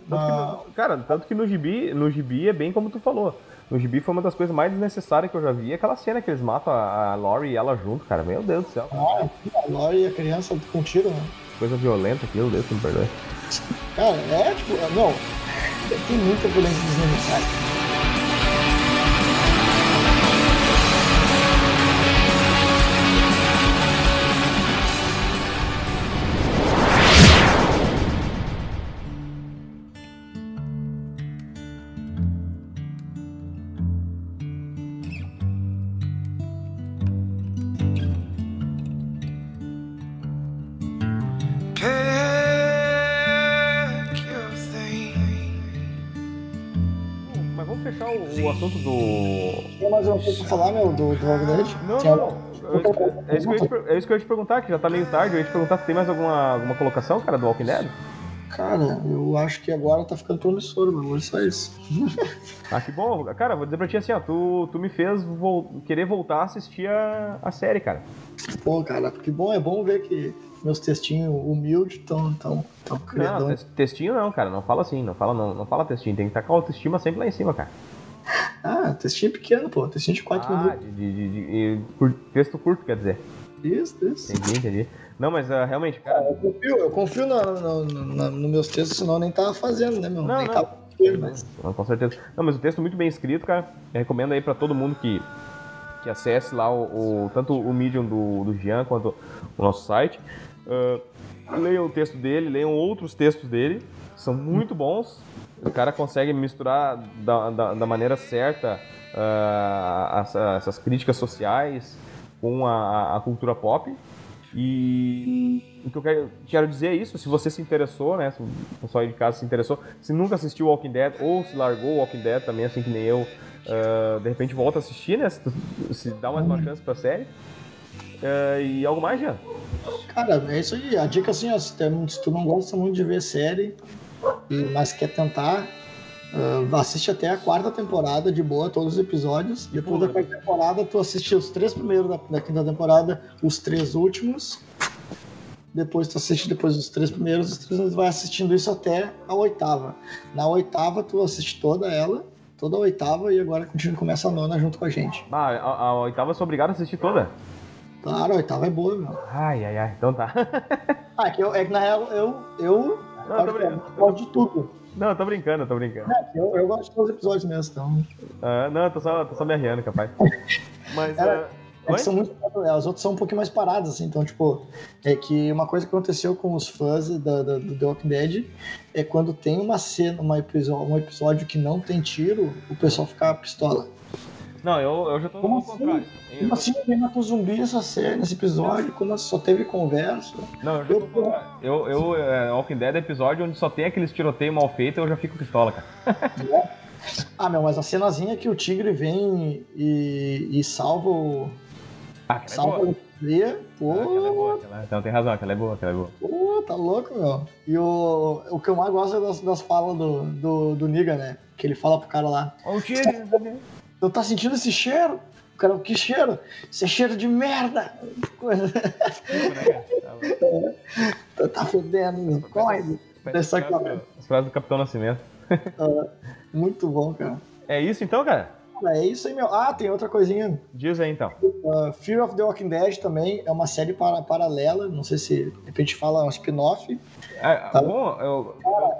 Tanto uma... que no- cara, tanto que no gibi, no gibi é bem como tu falou. No gibi foi uma das coisas mais desnecessárias que eu já vi. Aquela cena que eles matam a, a Lori e ela junto, cara. Meu Deus do céu. Ah, a Lori e a criança com tiro, né? Coisa violenta aquilo, Deus me perdoe. Cara, é tipo, não. Tem muita violência desnecessária. Pra falar, meu, do, do Walking Dead? Não, Tinha- não, não. É isso, que eu ia te, é isso que eu ia te perguntar, que já tá meio tarde. Eu ia te perguntar se tem mais alguma, alguma colocação, cara, do Walking Dead? Cara, eu acho que agora tá ficando promissor, meu. Olha só isso. [laughs] Ah, que bom. Cara, vou dizer pra ti assim, ó, tu, tu me fez vol- querer voltar a assistir a, a série, cara. Pô, cara, que bom, é bom ver que meus textinhos humildes estão tão, tão Não, credões. tes- textinho não, cara. Não fala assim, não fala, não, não fala textinho. Tem que estar com a autoestima sempre lá em cima, cara. Ah, textinho pequeno, pô. Textinho de 4 ah, minutos. de, de- de- de- cur- texto curto, quer dizer. Isso, isso. Entendi, entendi. Não, mas ah, realmente, cara. Eu confio, eu confio no, no, no- nos meus textos, senão eu nem tava fazendo, né, meu? Não, nem não. tava mas... Não, com certeza. Não, mas o texto é muito bem escrito, cara. Eu recomendo aí pra todo mundo que, que acesse lá o, o- tanto o Medium do, do Jean quanto o nosso site. Ah, leiam o texto dele, leiam outros textos dele. São muito bons. O cara consegue misturar da, da, da maneira certa ah, essa- essas críticas sociais com a, a cultura pop. E o que eu quero, quero dizer é isso, se você se interessou, né, se o pessoal aí de casa se interessou, se nunca assistiu Walking Dead ou se largou Walking Dead também, assim que nem eu, ah, de repente volta a assistir, né, se, se dá mais uma chance pra série. Ah, e algo mais, Jean? Cara, é isso aí. A dica assim, ó, se, tu- se tu não gosta muito de ver série, mas quer tentar, ah, assiste até a quarta temporada de boa, todos os episódios. Depois da quarta temporada, tu assiste os três primeiros da, da quinta temporada, os três últimos. Depois tu assiste depois os três primeiros, os três vai assistindo isso até a oitava. Na oitava, tu assiste toda ela, toda a oitava, e agora continua, começa a nona junto com a gente. Ah, a, a oitava eu sou obrigado a assistir toda? Claro, a oitava é boa, meu. Ai, ai, ai, então tá. [laughs] Ah, é que, eu, é que na real eu, eu, Não, eu tô brincando. gosto de tudo. Não, eu tô brincando, eu tô brincando. É, eu, eu gosto de todos os episódios mesmo, então. Ah, não, eu tô só, tô só me arriando, capaz. [laughs] Mas, Era- ah, É que são muito. As outras são um pouquinho mais paradas, assim. Então, tipo, é que uma coisa que aconteceu com os fãs da, da- do The Walking Dead é quando tem uma cena, uma episódio, um episódio que não tem tiro, o pessoal fica pistola. não, eu, eu já tô Como no assim? contrário. Eu- Como assim ninguém matou zumbi essa série, nesse episódio? Como assim? só teve conversa? Não, eu já tô no contrário. Eu, eu é, Walking Dead é episódio onde só tem aqueles tiroteios mal feitos, eu já fico pistola, cara. [laughs] Ah, meu, mas a cenazinha que o tigre vem e, e salva o. Ah, é Salva boa. o Tia, pô. Ah, aquela é boa, aquela- Então tem razão, aquela é boa, aquela é boa. Pô, tá louco, meu. E o, o que eu mais gosto é das, das falas do, do, do Niga, né? Que ele fala pro cara lá: Ó o tigre! Tu tá sentindo esse cheiro? O cara, que cheiro? Isso é cheiro de merda! Coisa. tá, tá fedendo, corre. Essa cara. As frases do Capitão Nascimento. [laughs] Muito bom, cara. É isso então, cara? Cara, É isso aí, meu. Ah, tem outra coisinha. Diz aí então. Uh, Fear of the Walking Dead também é uma série para, paralela. Não sei se de repente fala um spin-off. Ah, Tá. Bom, eu,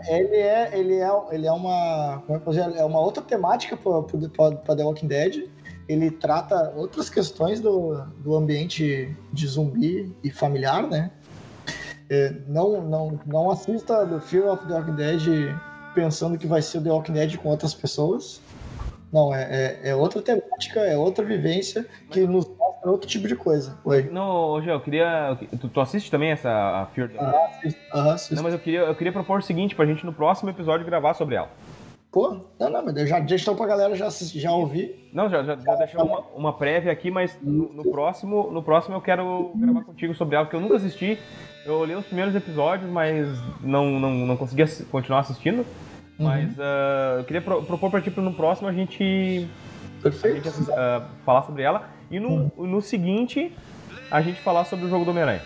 Ele é, ele é, ele é uma, como é que eu dizer? é uma outra temática para The Walking Dead. Ele trata outras questões do, do ambiente de zumbi e familiar, né? É, não, não, não assista do Fear of the Walking Dead pensando que vai ser The Walking Dead com outras pessoas. Não, é, é, é outra temática, é outra vivência que nos mostra outro tipo de coisa. Oi. não, Gê, eu queria. Tu, tu assiste também essa a Fear the... Ah, assista. Aham, assista. Não, mas eu queria, eu queria propor o seguinte pra gente no próximo episódio gravar sobre ela. Pô, não, não, mas já deixa então pra galera já, já ouvir. Não, já, já, já deixei uma, uma prévia aqui, mas no, no próximo, no próximo eu quero gravar contigo sobre ela, porque eu nunca assisti. Eu olhei os primeiros episódios, mas não, não, não consegui assi- continuar assistindo. Mas ah, eu queria pro- propor pra ti pra no próximo a gente, a gente Perfeito. ah, falar sobre ela. E no, no seguinte, a gente falar sobre o jogo do Homem-Aranha.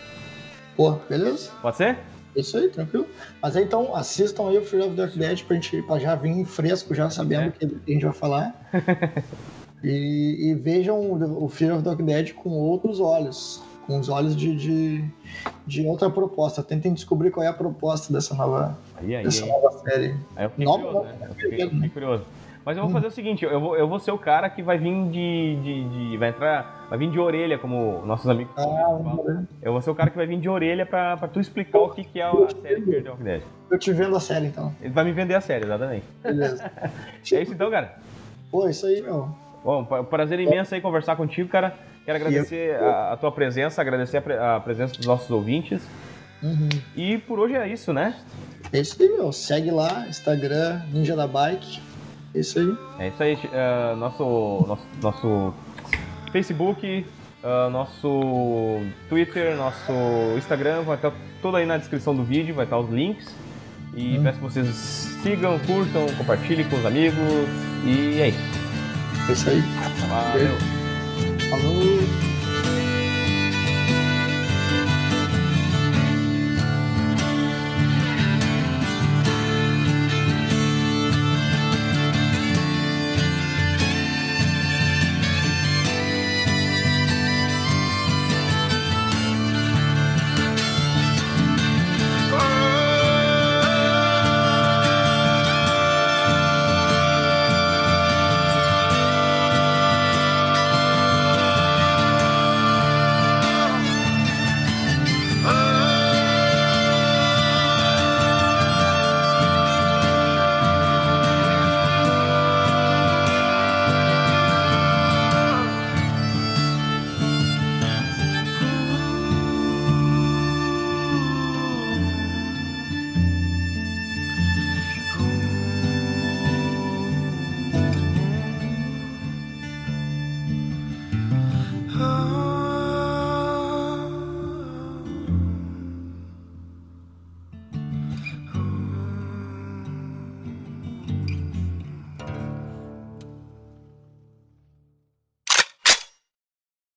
Pô, beleza? Pode ser? Isso aí, tranquilo. Mas aí, então, assistam aí o Fear of the Walking Dead pra gente pra já vir fresco, já sabendo É. o que a gente vai falar. [laughs] e, e vejam o Fear of the Walking Dead com outros olhos. Com os olhos de, de, de outra proposta. Tentem descobrir qual é a proposta dessa nova, Aí, aí, dessa aí. nova série. Aí eu fiquei Nova, curioso, né? né? Eu fiquei, fiquei curioso. Mas eu vou fazer o seguinte, eu vou, eu vou ser o cara que vai vir de, de, de- vai entrar, vai vir de orelha, como nossos amigos Ah, falam. ver. Eu vou ser o cara que vai vir de orelha pra, pra tu explicar o que, que é a série Fear the Walking Dead. Eu te vendo a série, então. Ele vai me vender a série, exatamente. Beleza. [laughs] É isso então, cara. Pô, isso aí, meu. Bom, pra- prazer imenso aí conversar contigo, cara. Quero agradecer a, a tua presença, agradecer a, pre- a presença dos nossos ouvintes. Uhum. E por hoje é isso, né? É isso aí, meu. Segue lá, Instagram, Ninja da Bike. Isso aí. É isso aí. Uh, nosso, nosso, nosso Facebook, uh, nosso Twitter, nosso Instagram, vai estar tudo aí na descrição do vídeo, vai estar os links. E hum. peço que vocês sigam, curtam, compartilhem com os amigos. E é isso. É isso aí. Valeu. Falou.